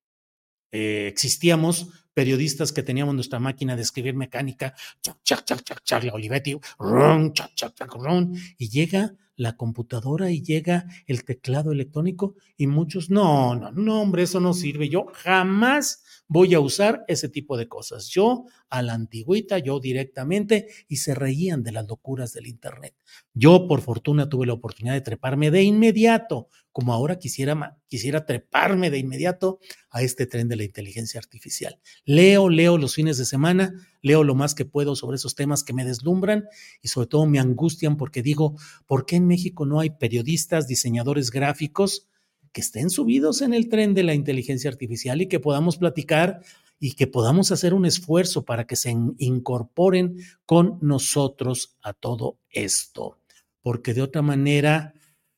Speaker 1: eh, existíamos periodistas que teníamos nuestra máquina de escribir mecánica, chac, chac, chac, chac, chac, Olivetti, ron, chac, chac, chac, ron, y llega la computadora y llega el teclado electrónico y muchos, no, no, no, hombre, eso no sirve. Yo jamás voy a usar ese tipo de cosas. Yo a la antigüita, yo directamente, y se reían de las locuras del Internet. Yo, por fortuna, tuve la oportunidad de treparme de inmediato, como ahora quisiera, quisiera treparme de inmediato a este tren de la inteligencia artificial. Leo, leo los fines de semana, leo lo más que puedo sobre esos temas que me deslumbran y sobre todo me angustian porque digo, ¿por qué en México no hay periodistas, diseñadores gráficos? Que estén subidos en el tren de la inteligencia artificial y que podamos platicar y que podamos hacer un esfuerzo para que se incorporen con nosotros a todo esto, porque de otra manera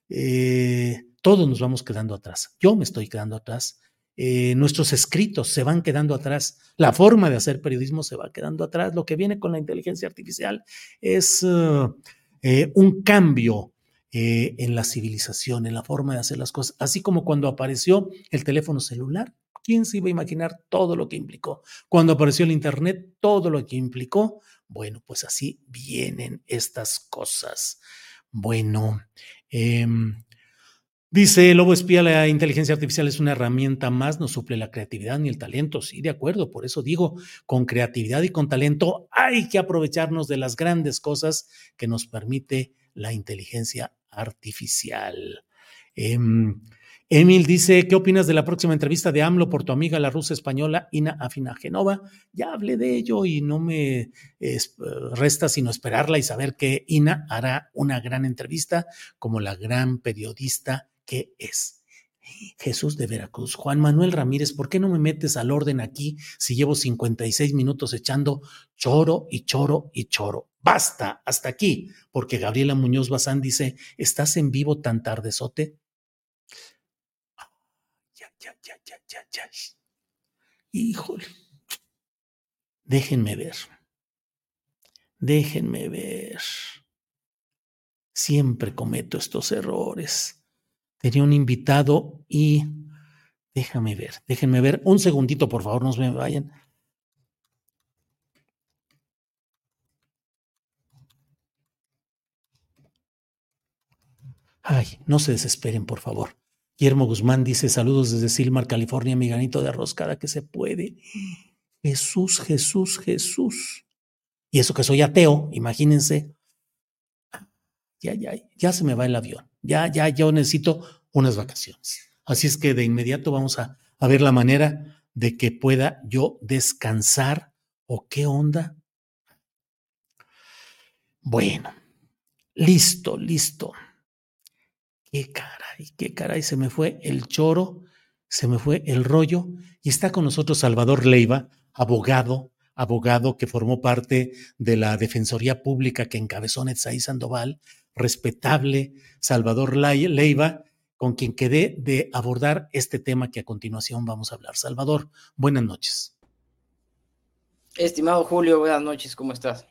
Speaker 1: eh, todos nos vamos quedando atrás. Yo me estoy quedando atrás. Eh, nuestros escritos se van quedando atrás, la forma de hacer periodismo se va quedando atrás. Lo que viene con la inteligencia artificial es eh, un cambio eh, en la civilización, en la forma de hacer las cosas, así como cuando apareció el teléfono celular. ¿Quién se iba a imaginar todo lo que implicó? Cuando apareció el Internet, todo lo que implicó. Bueno, pues así vienen estas cosas. Bueno, em, dice Lobo Espía, la inteligencia artificial es una herramienta más, no suple la creatividad ni el talento. Sí, de acuerdo, por eso digo, con creatividad y con talento hay que aprovecharnos de las grandes cosas que nos permite la inteligencia artificial. Em, Emil dice, ¿qué opinas de la próxima entrevista de AMLO por tu amiga la rusa española Ina Afinagenova? Ya hablé de ello y no me resta sino esperarla y saber que Ina hará una gran entrevista como la gran periodista que es. Jesús de Veracruz, Juan Manuel Ramírez, ¿por qué no me metes al orden aquí si llevo 56 minutos echando choro y choro y choro? Basta, hasta aquí, porque Gabriela Muñoz Bazán dice, ¿estás en vivo tan tardezote? Ya, ya, ya, ya, ya, ya. Híjole. Déjenme ver. Déjenme ver. Siempre cometo estos errores. Tenía un invitado y déjame ver, déjenme ver. Un segundito, por favor, no se vayan. Ay, no se desesperen, por favor. Guillermo Guzmán dice: Saludos desde Silmar, California, mi granito de arroz cada que se puede. Jesús, Jesús, Jesús. Y eso que soy ateo, imagínense. Ya, ya, ya se me va el avión. Ya, ya, yo necesito unas vacaciones. Así es que de inmediato vamos a, a ver la manera de que pueda yo descansar o qué onda. Bueno, listo, listo. Qué caray, qué caray, se me fue el choro, se me fue el rollo y está con nosotros Salvador Leiva, abogado, abogado que formó parte de la Defensoría Pública que encabezó Netzaí Sandoval, respetable Salvador Leiva, con quien quedé de abordar este tema que a continuación vamos a hablar. Salvador, buenas noches.
Speaker 3: Estimado Julio, buenas noches, ¿cómo estás?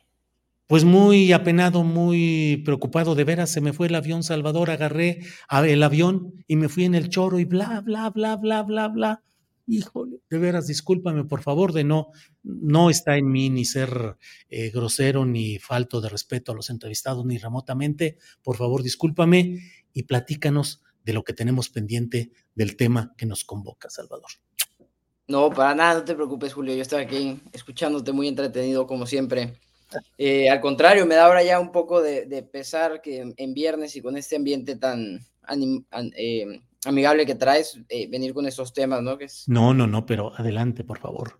Speaker 1: Pues muy apenado, muy preocupado, de veras, se me fue el avión Salvador, agarré el avión y me fui en el choro y bla, bla, bla, bla, bla, bla. Híjole, de veras, discúlpame, por favor, de no, no está en mí ni ser eh, grosero ni falto de respeto a los entrevistados ni remotamente. Por favor, discúlpame y platícanos de lo que tenemos pendiente del tema que nos convoca, Salvador.
Speaker 3: No, para nada, no te preocupes, Julio. Yo estoy aquí escuchándote muy entretenido, como siempre. Eh, al contrario, me da ahora ya un poco de, pesar que en viernes y con este ambiente tan eh, amigable que traes, eh, venir con estos temas, ¿no?
Speaker 1: No, no, no, pero adelante, por favor.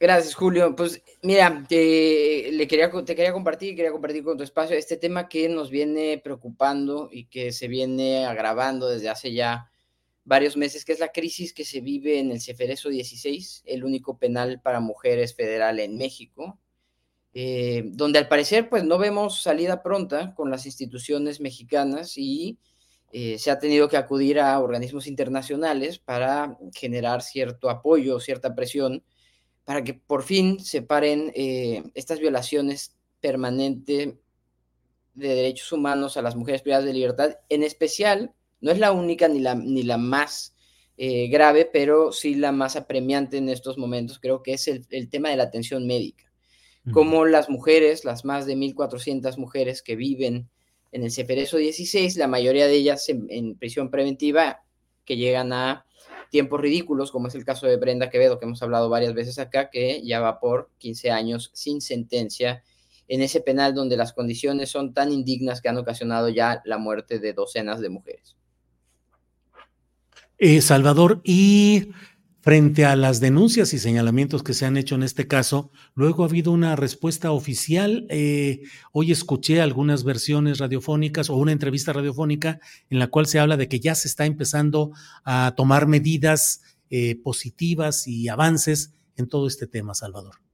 Speaker 3: Gracias, Julio. Pues mira, te, le quería, te quería compartir, quería compartir con tu espacio este tema que nos viene preocupando y que se viene agravando desde hace ya varios meses, que es la crisis que se vive en el Ceferezo 16, el único penal para mujeres federal en México. Eh, donde al parecer pues no vemos salida pronta con las instituciones mexicanas y eh, se ha tenido que acudir a organismos internacionales para generar cierto apoyo, cierta presión, para que por fin se paren eh, estas violaciones permanentes de derechos humanos a las mujeres privadas de libertad, en especial, no es la única ni la, ni la más grave, pero sí la más apremiante en estos momentos, creo que es el tema de la atención médica. Como las mujeres, las más de 1.400 mujeres que viven en el Ceferezo 16, la mayoría de ellas en, prisión preventiva, que llegan a tiempos ridículos, como es el caso de Brenda Quevedo, que hemos hablado varias veces acá, que ya va por 15 años sin sentencia en ese penal donde las condiciones son tan indignas que han ocasionado ya la muerte de docenas de mujeres.
Speaker 1: Eh, Salvador, y Frente a las denuncias y señalamientos que se han hecho en este caso, luego ha habido una respuesta oficial. Eh, hoy escuché algunas versiones radiofónicas o una entrevista radiofónica en la cual se habla de que ya se está empezando a tomar medidas eh, positivas y avances en todo este tema, Salvador.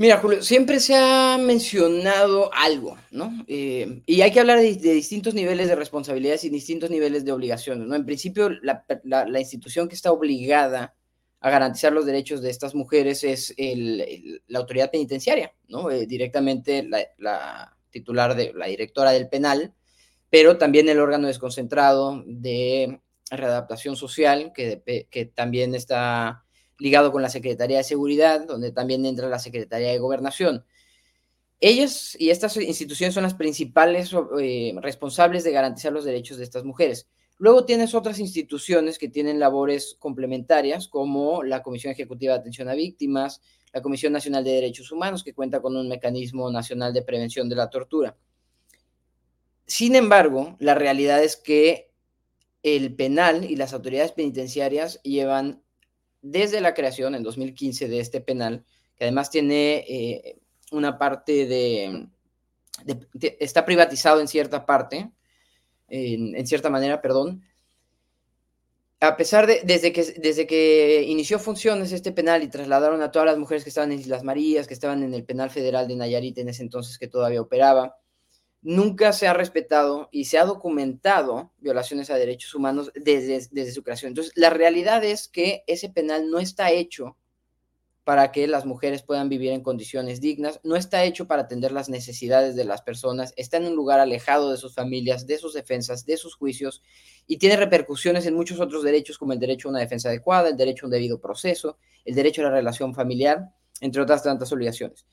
Speaker 3: Mira, Julio, siempre se ha mencionado algo, ¿no? Eh, y hay que hablar de, distintos niveles de responsabilidades y distintos niveles de obligaciones, ¿no? En principio, la, institución que está obligada a garantizar los derechos de estas mujeres es la autoridad penitenciaria, ¿no? Eh, directamente la, titular de la directora del penal, pero también el órgano desconcentrado de readaptación social, que, que también está ligado con la Secretaría de Seguridad, donde también entra la Secretaría de Gobernación. Ellas y estas instituciones son las principales eh, responsables de garantizar los derechos de estas mujeres. Luego tienes otras instituciones que tienen labores complementarias, como la Comisión Ejecutiva de Atención a Víctimas, la Comisión Nacional de Derechos Humanos, que cuenta con un mecanismo nacional de prevención de la tortura. Sin embargo, la realidad es que el penal y las autoridades penitenciarias llevan desde la creación en 2015 de este penal, que además tiene eh, una parte de, está privatizado en cierta parte, en, cierta manera, perdón, a pesar de, desde que, desde que inició funciones este penal y trasladaron a todas las mujeres que estaban en Islas Marías, que estaban en el penal federal de Nayarit en ese entonces que todavía operaba, nunca se ha respetado y se ha documentado violaciones a derechos humanos desde, desde su creación. Entonces, la realidad es que ese penal no está hecho para que las mujeres puedan vivir en condiciones dignas, no está hecho para atender las necesidades de las personas, está en un lugar alejado de sus familias, de sus defensas, de sus juicios, y tiene repercusiones en muchos otros derechos como el derecho a una defensa adecuada, el derecho a un debido proceso, el derecho a la relación familiar, entre otras tantas obligaciones.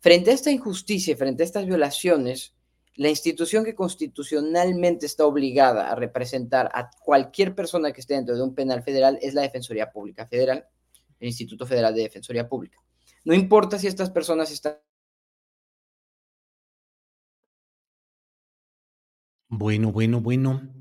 Speaker 3: Frente a esta injusticia, frente a estas violaciones, la institución que constitucionalmente está obligada a representar a cualquier persona que esté dentro de un penal federal es la Defensoría Pública Federal el Instituto Federal de Defensoría Pública. No importa si estas personas están...
Speaker 1: Bueno, bueno, bueno.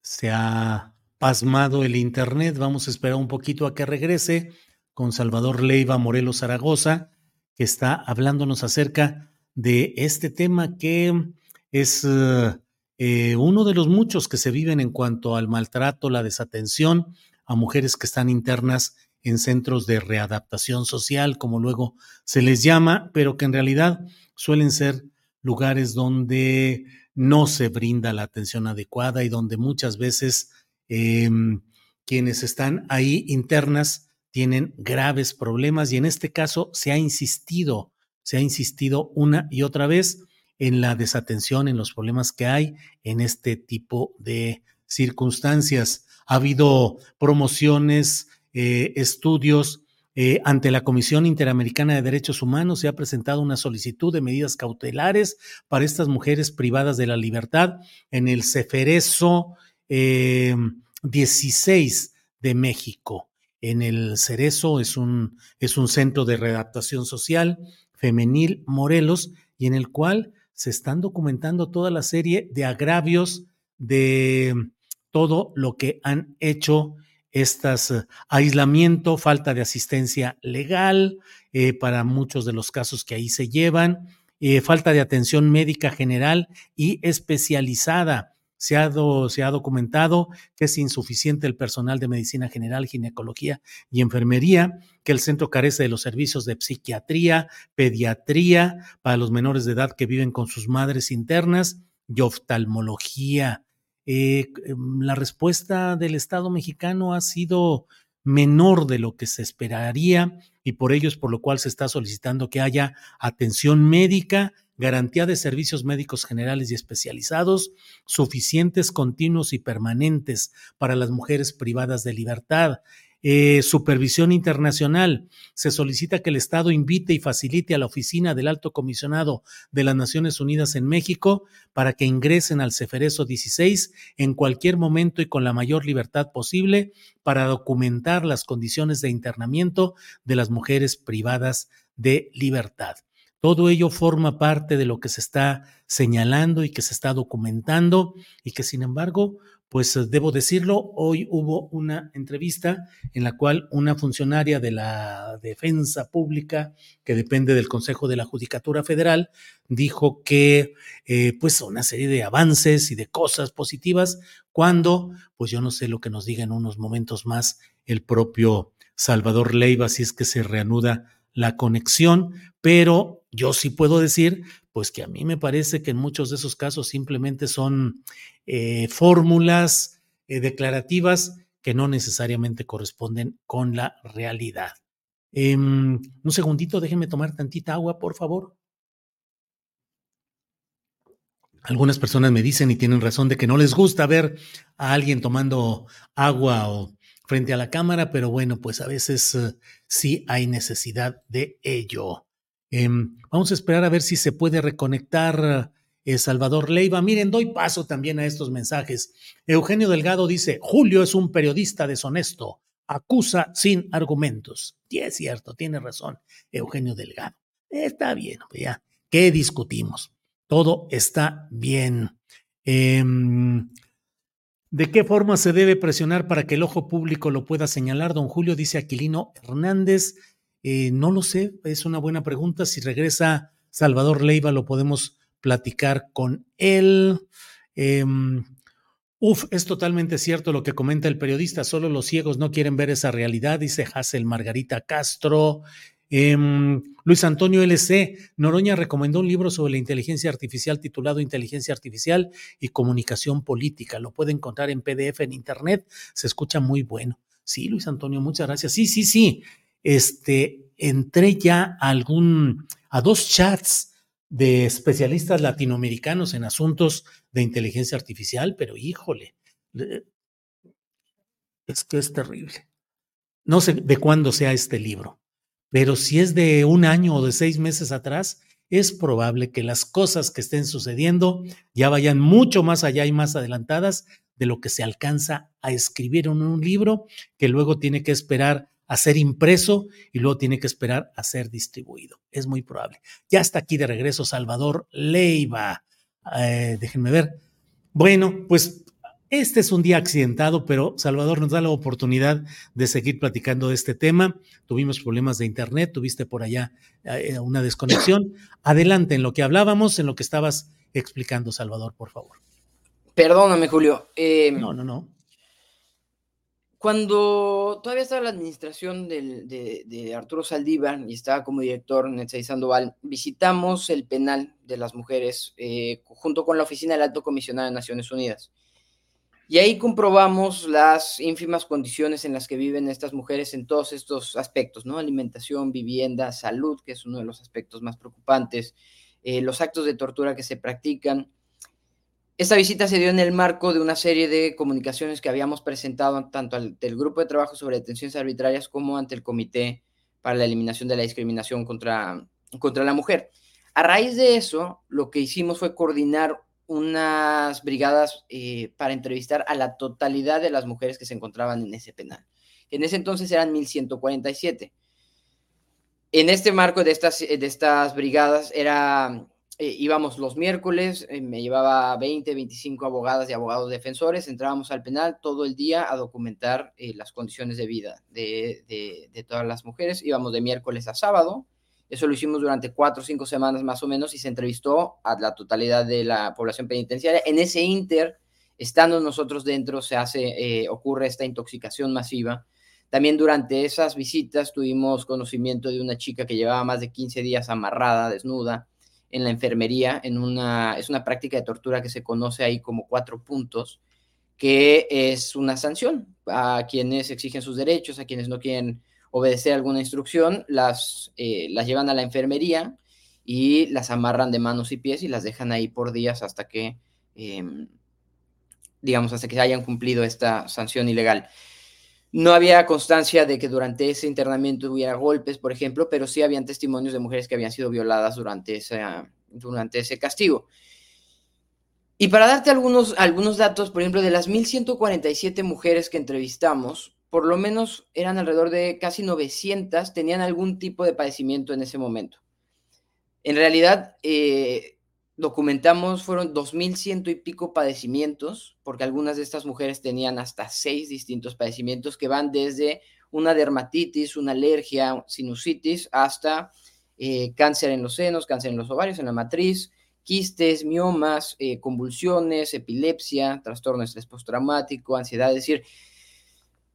Speaker 1: Se ha pasmado el Internet. Vamos a esperar un poquito a que regrese con Salvador Leiva Morelos Zaragoza, que está hablándonos acerca de este tema que es eh, uno de los muchos que se viven en cuanto al maltrato, la desatención a mujeres que están internas en centros de readaptación social, como luego se les llama, pero que en realidad suelen ser lugares donde no se brinda la atención adecuada y donde muchas veces em, quienes están ahí internas tienen graves problemas. Y en este caso se ha insistido, se ha insistido una y otra vez en la desatención, en los problemas que hay en este tipo de circunstancias. Ha habido promociones, eh, estudios. Eh, ante la Comisión Interamericana de Derechos Humanos se ha presentado una solicitud de medidas cautelares para estas mujeres privadas de la libertad en el Ceferezo 16 eh, de México. En el Cerezo es un, es un centro de readaptación social femenil Morelos y en el cual se están documentando toda la serie de agravios de todo lo que han hecho estas eh, aislamiento, falta de asistencia legal eh, para muchos de los casos que ahí se llevan, eh, falta de atención médica general y especializada. Se ha, se ha, documentado que es insuficiente el personal de medicina general, ginecología y enfermería, que el centro carece de los servicios de psiquiatría, pediatría para los menores de edad que viven con sus madres internas y oftalmología. Eh, em, la respuesta del Estado mexicano ha sido menor de lo que se esperaría y por ello es por lo cual se está solicitando que haya atención médica, garantía de servicios médicos generales y especializados, suficientes, continuos y permanentes para las mujeres privadas de libertad, eh, supervisión internacional. Se solicita que el Estado invite y facilite a la oficina del Alto Comisionado de las Naciones Unidas en México para que ingresen al Ceferezo 16 en cualquier momento y con la mayor libertad posible para documentar las condiciones de internamiento de las mujeres privadas de libertad. Todo ello forma parte de lo que se está señalando y que se está documentando y que sin embargo pues eh, debo decirlo, hoy hubo una entrevista en la cual una funcionaria de la defensa pública, que depende del Consejo de la Judicatura Federal, dijo que eh, pues una serie de avances y de cosas positivas, cuando, pues yo no sé lo que nos diga en unos momentos más el propio Salvador Leiva, si es que se reanuda la conexión, pero yo sí puedo decir pues que a mí me parece que en muchos de esos casos simplemente son eh, fórmulas eh, declarativas que no necesariamente corresponden con la realidad. Em, un segundito, déjenme tomar tantita agua, por favor. Algunas personas me dicen y tienen razón de que no les gusta ver a alguien tomando agua o frente a la cámara, pero bueno, pues a veces eh, sí hay necesidad de ello. Em, vamos a esperar a ver si se puede reconectar eh, Salvador Leiva. Miren, doy paso también a estos mensajes. Eugenio Delgado dice, Julio es un periodista deshonesto, acusa sin argumentos. Y es cierto, tiene razón Eugenio Delgado. Está bien, pues ya, ¿qué discutimos? Todo está bien. Em, ¿De qué forma se debe presionar para que el ojo público lo pueda señalar? Don Julio dice Aquilino Hernández. Eh, no lo sé, es una buena pregunta. Si regresa Salvador Leiva, lo podemos platicar con él. Em, Uf, es totalmente cierto lo que comenta el periodista, solo los ciegos no quieren ver esa realidad, dice Hassel Margarita Castro. Em, Luis Antonio LC, Noroña recomendó un libro sobre la inteligencia artificial titulado Inteligencia Artificial y Comunicación Política. Lo puede encontrar en PDF en Internet, se escucha muy bueno. Sí, Luis Antonio, muchas gracias. Sí, sí, sí. Este, entré ya a algún, a dos chats de especialistas latinoamericanos en asuntos de inteligencia artificial, pero híjole, es que es terrible. No sé de cuándo sea este libro pero si es de un año o de seis meses atrás, es probable que las cosas que estén sucediendo ya vayan mucho más allá y más adelantadas de lo que se alcanza a escribir en un libro que luego tiene que esperar a ser impreso y luego tiene que esperar a ser distribuido. Es muy probable. Ya está aquí de regreso Salvador Leiva. Eh, déjenme ver. Bueno, pues este es un día accidentado, pero Salvador nos da la oportunidad de seguir platicando de este tema. Tuvimos problemas de internet, tuviste por allá eh, una desconexión. Adelante en lo que hablábamos, en lo que estabas explicando, Salvador, por favor.
Speaker 3: Perdóname, Julio.
Speaker 1: Eh, no, no, no.
Speaker 3: Cuando todavía estaba la administración de, Arturo Saldívar y estaba como director Netzai Sandoval, visitamos el penal de las mujeres eh, junto con la oficina del Alto Comisionado de Naciones Unidas. Y ahí comprobamos las ínfimas condiciones en las que viven estas mujeres en todos estos aspectos, ¿no? Alimentación, vivienda, salud, que es uno de los aspectos más preocupantes, eh, los actos de tortura que se practican. Esta visita se dio en el marco de una serie de comunicaciones que habíamos presentado tanto al, del Grupo de Trabajo sobre Detenciones Arbitrarias como ante el Comité para la Eliminación de la Discriminación contra, contra la Mujer. A raíz de eso, lo que hicimos fue coordinar unas brigadas eh, para entrevistar a la totalidad de las mujeres que se encontraban en ese penal. En ese entonces eran 1147. En este marco de estas, de estas brigadas era, eh, íbamos los miércoles, eh, me llevaba 20, 25 abogadas y abogados defensores, entrábamos al penal todo el día a documentar las condiciones de vida de, de todas las mujeres. Íbamos de miércoles a sábado, eso lo hicimos durante cuatro o cinco semanas más o menos y se entrevistó a la totalidad de la población penitenciaria. En ese inter, estando nosotros dentro, se hace, eh, ocurre esta intoxicación masiva. También durante esas visitas tuvimos conocimiento de una chica que llevaba más de 15 días amarrada, desnuda, en la enfermería, en una, es una práctica de tortura que se conoce ahí como cuatro puntos, que es una sanción a quienes exigen sus derechos, a quienes no quieren obedecer alguna instrucción, las, eh, las llevan a la enfermería y las amarran de manos y pies y las dejan ahí por días hasta que, em, digamos, hasta que hayan cumplido esta sanción ilegal. No había constancia de que durante ese internamiento hubiera golpes, por ejemplo, pero sí habían testimonios de mujeres que habían sido violadas durante, durante ese castigo. Y para darte algunos, algunos datos, por ejemplo, de las 1.147 mujeres que entrevistamos, por lo menos eran alrededor de casi 900, tenían algún tipo de padecimiento en ese momento. En realidad, eh, documentamos, fueron 2.100 y pico padecimientos, porque algunas de estas mujeres tenían hasta seis distintos padecimientos que van desde una dermatitis, una alergia, sinusitis, hasta eh, cáncer en los senos, cáncer en los ovarios, en la matriz, quistes, miomas, eh, convulsiones, epilepsia, trastorno de estrés postraumático, ansiedad, es decir,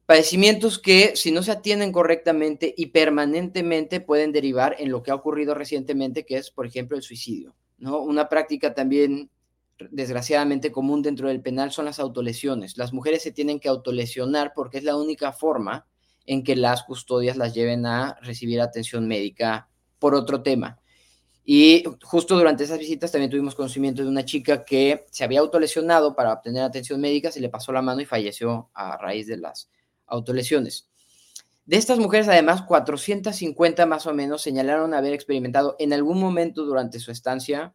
Speaker 3: Padecimientos que, si no se atienden correctamente y permanentemente, pueden derivar en lo que ha ocurrido recientemente, que es, por ejemplo, el suicidio. ¿No? Una práctica también, desgraciadamente, común dentro del penal son las autolesiones. Las mujeres se tienen que autolesionar porque es la única forma en que las custodias las lleven a recibir atención médica por otro tema. Y justo durante esas visitas también tuvimos conocimiento de una chica que se había autolesionado para obtener atención médica, se le pasó la mano y falleció a raíz de las autolesiones. De estas mujeres, además, 450 más o menos señalaron haber experimentado en algún momento durante su estancia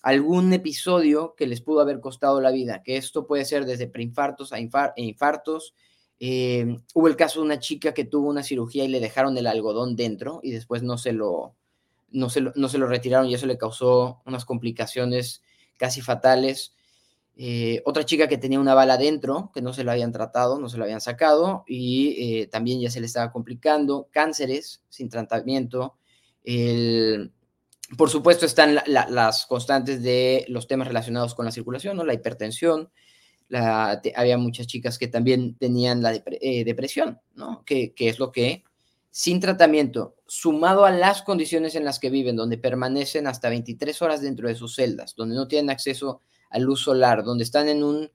Speaker 3: algún episodio que les pudo haber costado la vida, que esto puede ser desde preinfartos a e infartos. Eh, hubo el caso de una chica que tuvo una cirugía y le dejaron el algodón dentro y después no se lo, no se lo, no se lo retiraron y eso le causó unas complicaciones casi fatales. Eh, otra chica que tenía una bala dentro, que no se la habían tratado, no se la habían sacado, y eh, también ya se le estaba complicando, cánceres sin tratamiento. por supuesto están las constantes de los temas relacionados con la circulación, ¿no? la hipertensión, había muchas chicas que también tenían la eh, depresión, ¿no? Que, que es lo que sin tratamiento, sumado a las condiciones en las que viven, donde permanecen hasta 23 horas dentro de sus celdas, donde no tienen acceso a luz solar, donde están en un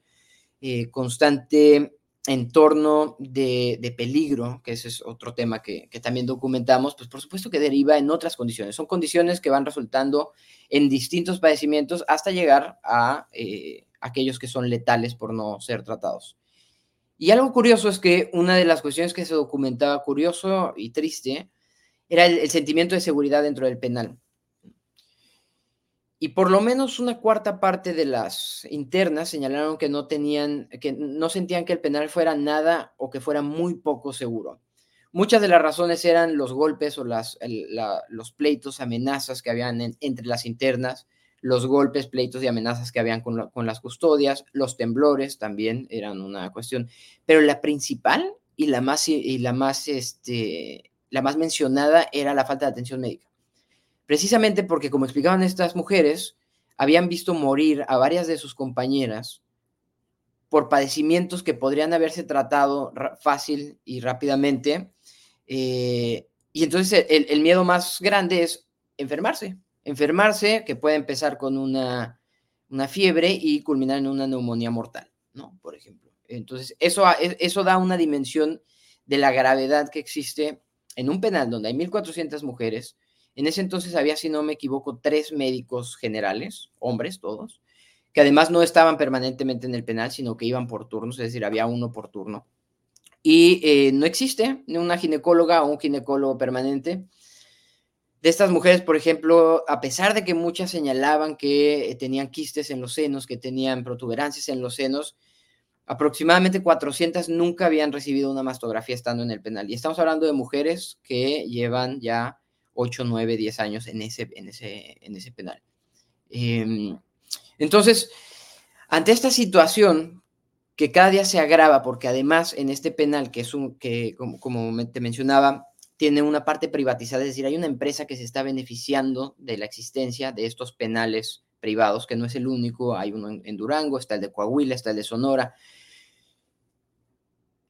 Speaker 3: eh, constante entorno de, peligro, que ese es otro tema que, también documentamos, pues por supuesto que deriva en otras condiciones. Son condiciones que van resultando en distintos padecimientos hasta llegar a eh, aquellos que son letales por no ser tratados. Y algo curioso es que una de las cuestiones que se documentaba curioso y triste era el, sentimiento de seguridad dentro del penal. Y por lo menos una cuarta parte de las internas señalaron que no tenían, que no sentían que el penal fuera nada o que fuera muy poco seguro. Muchas de las razones eran los golpes o las, los pleitos, amenazas que habían entre las internas, los golpes, pleitos y amenazas que habían con, las custodias, los temblores también eran una cuestión, pero la principal y la más, y la más, este, la más mencionada era la falta de atención médica. Precisamente porque, como explicaban estas mujeres, habían visto morir a varias de sus compañeras por padecimientos que podrían haberse tratado fácil y rápidamente. Eh, y entonces el miedo más grande es enfermarse, enfermarse, que puede empezar con una, una fiebre y culminar en una neumonía mortal, ¿no? Por ejemplo. Entonces, eso, eso da una dimensión de la gravedad que existe en un penal donde hay 1.400 mujeres. En ese entonces había, si no me equivoco, tres médicos generales, hombres todos, que además no estaban permanentemente en el penal, sino que iban por turnos, es decir, había uno por turno. Y eh, no existe una ginecóloga o un ginecólogo permanente de estas mujeres, por ejemplo, a pesar de que muchas señalaban que tenían quistes en los senos, que tenían protuberancias en los senos, aproximadamente 400 nunca habían recibido una mastografía estando en el penal. Y estamos hablando de mujeres que llevan ya 8, 9, 10 años en ese, en ese, en ese penal. Em, entonces, ante esta situación que cada día se agrava, porque además en este penal, que es un, que como, como te mencionaba, tiene una parte privatizada, es decir, hay una empresa que se está beneficiando de la existencia de estos penales privados, que no es el único, hay uno en, Durango, está el de Coahuila, está el de Sonora.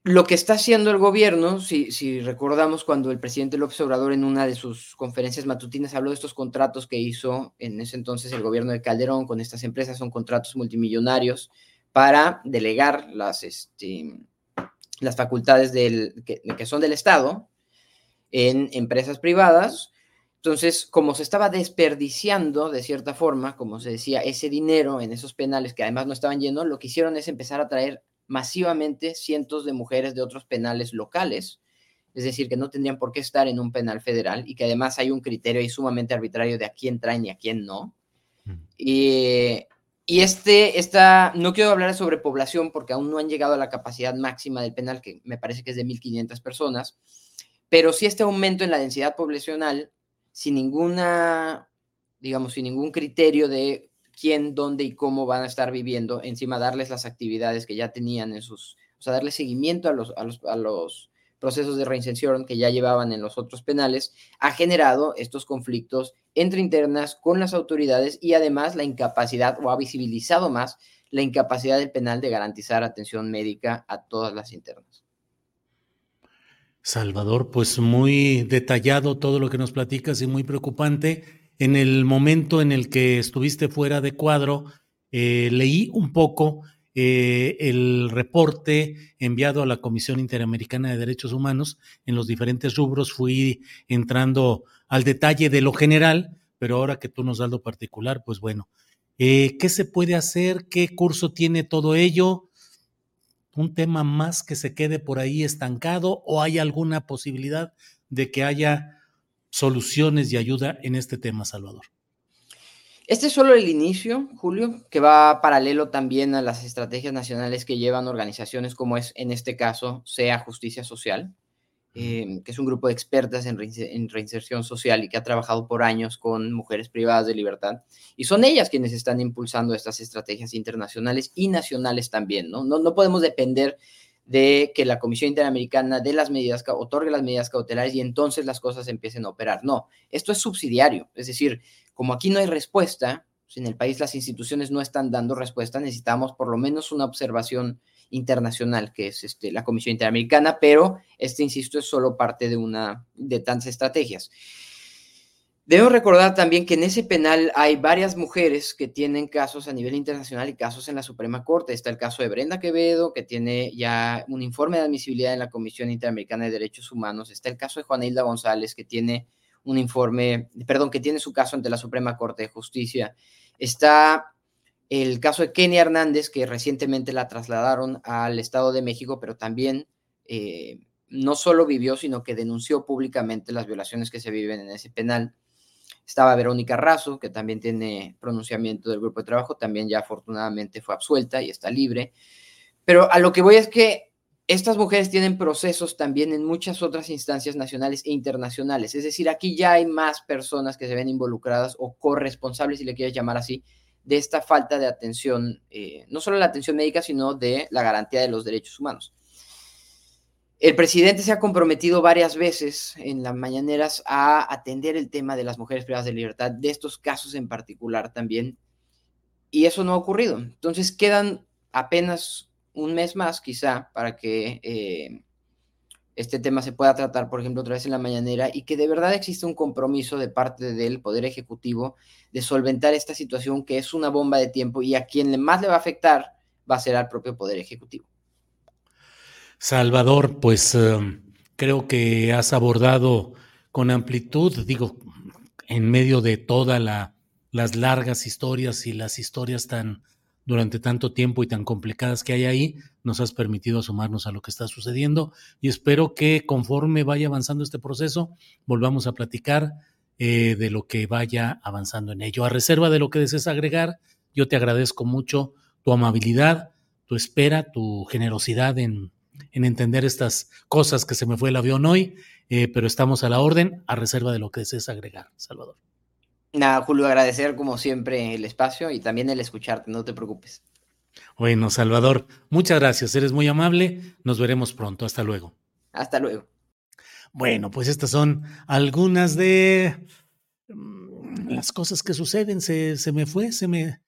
Speaker 3: Lo que está haciendo el gobierno, si, recordamos cuando el presidente López Obrador en una de sus conferencias matutinas habló de estos contratos que hizo en ese entonces el gobierno de Calderón con estas empresas, son contratos multimillonarios para delegar las, este, las facultades del, que son del Estado en empresas privadas. Entonces, como se estaba desperdiciando de cierta forma, como se decía, ese dinero en esos penales que además no estaban llenos, lo que hicieron es empezar a traer masivamente cientos de mujeres de otros penales locales, es decir, que no tendrían por qué estar en un penal federal y que además hay un criterio ahí sumamente arbitrario de a quién traen y a quién no. Y, y este, esta, no quiero hablar sobre población porque aún no han llegado a la capacidad máxima del penal, que me parece que es de 1.500 personas, pero si este aumento en la densidad poblacional, sin ninguna, digamos, sin ningún criterio de quién, dónde y cómo van a estar viviendo, encima darles las actividades que ya tenían en sus, o sea, darle seguimiento a los, a los, a los procesos de reinserción que ya llevaban en los otros penales, ha generado estos conflictos entre internas con las autoridades y además la incapacidad o ha visibilizado más la incapacidad del penal de garantizar atención médica a todas las internas.
Speaker 1: Salvador, pues muy detallado todo lo que nos platicas y muy preocupante. En el momento en el que estuviste fuera de cuadro, eh, leí un poco eh, el reporte enviado a la Comisión Interamericana de Derechos Humanos en los diferentes rubros. Fui entrando al detalle de lo general, pero ahora que tú nos das lo particular, pues bueno, eh, ¿qué se puede hacer? ¿Qué curso tiene todo ello? un tema más que se quede por ahí estancado o hay alguna posibilidad de que haya soluciones y ayuda en este tema, Salvador?
Speaker 3: Este es solo el inicio, Julio, que va paralelo también a las estrategias nacionales que llevan organizaciones como es en este caso SEA Justicia Social, Em, que es un grupo de expertas en, reinserción social y que ha trabajado por años con mujeres privadas de libertad. Y son ellas quienes están impulsando estas estrategias internacionales y nacionales también, ¿no? No, podemos depender de que la Comisión Interamericana de las medidas, otorgue las medidas cautelares y entonces las cosas empiecen a operar. No, esto es subsidiario, es decir, como aquí no hay respuesta, Si en el país las instituciones no están dando respuesta, necesitamos por lo menos una observación internacional, que es este, la Comisión Interamericana, pero este, insisto, es solo parte de una de tantas estrategias. Debo recordar también que en ese penal hay varias mujeres que tienen casos a nivel internacional y casos en la Suprema Corte. Está el caso de Brenda Quevedo, que tiene ya un informe de admisibilidad en la Comisión Interamericana de Derechos Humanos. Está el caso de Juana Hilda González, que tiene un informe, perdón, que tiene su caso ante la Suprema Corte de Justicia. Está el caso de Kenia Hernández, que recientemente la trasladaron al Estado de México, pero también eh, no solo vivió, sino que denunció públicamente las violaciones que se viven en ese penal. Estaba Verónica Razo, que también tiene pronunciamiento del grupo de trabajo, también ya afortunadamente fue absuelta y está libre. Pero a lo que voy es que estas mujeres tienen procesos también en muchas otras instancias nacionales e internacionales. Es decir, aquí ya hay más personas que se ven involucradas o corresponsables, si le quieres llamar así, de esta falta de atención, eh, no solo la atención médica, sino de la garantía de los derechos humanos. El presidente se ha comprometido varias veces en las mañaneras a atender el tema de las mujeres privadas de libertad, de estos casos en particular también, y eso no ha ocurrido. Entonces quedan apenas un mes más quizá para que eh, este tema se pueda tratar, por ejemplo, otra vez en la mañanera y que de verdad existe un compromiso de parte del Poder Ejecutivo de solventar esta situación que es una bomba de tiempo y a quien más le va a afectar va a ser al propio Poder Ejecutivo.
Speaker 1: Salvador, pues em, creo que has abordado con amplitud, digo, en medio de todas las largas historias y las historias tan durante tanto tiempo y tan complicadas que hay ahí, nos has permitido sumarnos a lo que está sucediendo y espero que conforme vaya avanzando este proceso, volvamos a platicar eh, de lo que vaya avanzando en ello. A reserva de lo que desees agregar, yo te agradezco mucho tu amabilidad, tu espera, tu generosidad en en entender estas cosas que se me fue el avión hoy, eh, pero estamos a la orden, a reserva de lo que desees agregar, Salvador.
Speaker 3: Nada, Julio, agradecer como siempre el espacio y también el escucharte, no te preocupes.
Speaker 1: Bueno, Salvador, muchas gracias, eres muy amable, nos veremos pronto, hasta luego.
Speaker 3: Hasta luego.
Speaker 1: Bueno, pues estas son algunas de mm, las cosas que suceden, se, se me fue, se me,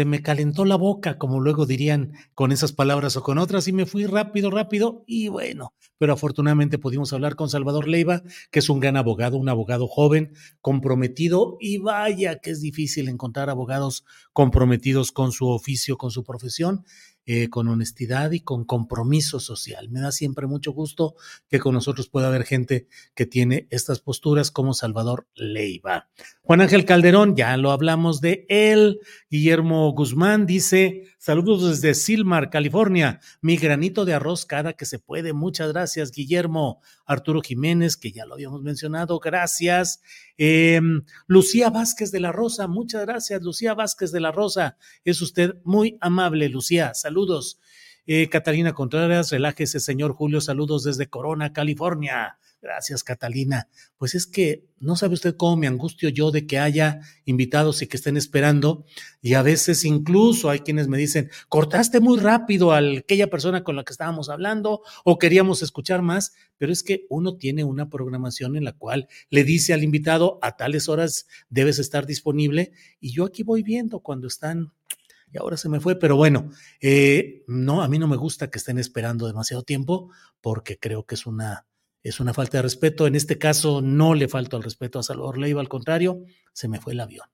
Speaker 1: se me calentó la boca, como luego dirían con esas palabras o con otras, y me fui rápido, rápido, y bueno, pero afortunadamente pudimos hablar con Salvador Leiva, que es un gran abogado, un abogado joven, comprometido, y vaya que es difícil encontrar abogados comprometidos con su oficio, con su profesión, eh, con honestidad y con compromiso social. Me da siempre mucho gusto que con nosotros pueda haber gente que tiene estas posturas como Salvador Leiva. Juan Ángel Calderón, ya lo hablamos de él. Guillermo Guzmán dice, saludos desde Silmar, California. Mi granito de arroz cada que se puede. Muchas gracias, Guillermo. Arturo Jiménez, que ya lo habíamos mencionado, gracias. Em, Lucía Vázquez de la Rosa, muchas gracias, Lucía Vázquez de la Rosa. Es usted muy amable, Lucía. Saludos. Eh, Catalina Contreras, relájese, señor Julio. Saludos desde Corona, California. Gracias, Catalina. Pues es que no sabe usted cómo me angustio yo de que haya invitados y que estén esperando. Y a veces incluso hay quienes me dicen, cortaste muy rápido a aquella persona con la que estábamos hablando o queríamos escuchar más. Pero es que uno tiene una programación en la cual le dice al invitado a tales horas debes estar disponible. Y yo aquí voy viendo cuando están y ahora se me fue, pero bueno, eh, no, a mí no me gusta que estén esperando demasiado tiempo porque creo que es una es una falta de respeto. En este caso no le falto al respeto a Salvador Leiva, al contrario, se me fue el avión.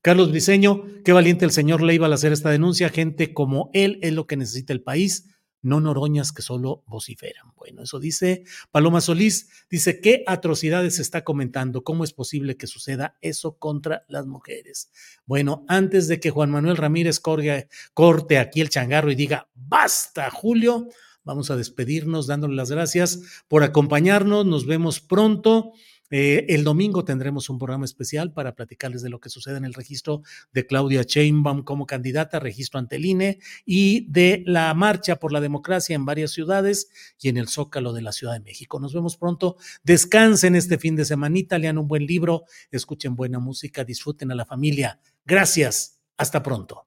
Speaker 1: Carlos Briceño, qué valiente el señor Leiva al hacer esta denuncia. Gente como él es lo que necesita el país, no noroñas que solo vociferan. Bueno, eso dice Paloma Solís. Dice, ¿qué atrocidades se está comentando? ¿Cómo es posible que suceda eso contra las mujeres? Bueno, antes de que Juan Manuel Ramírez corte aquí el changarro y diga, basta, Julio, Vamos a despedirnos dándole las gracias por acompañarnos. Nos vemos pronto. Eh, el domingo tendremos un programa especial para platicarles de lo que sucede en el registro de Claudia Sheinbaum como candidata, registro ante el INE y de la marcha por la democracia en varias ciudades y en el Zócalo de la Ciudad de México. Nos vemos pronto. Descansen este fin de semanita, lean un buen libro, escuchen buena música, disfruten a la familia. Gracias. Hasta pronto.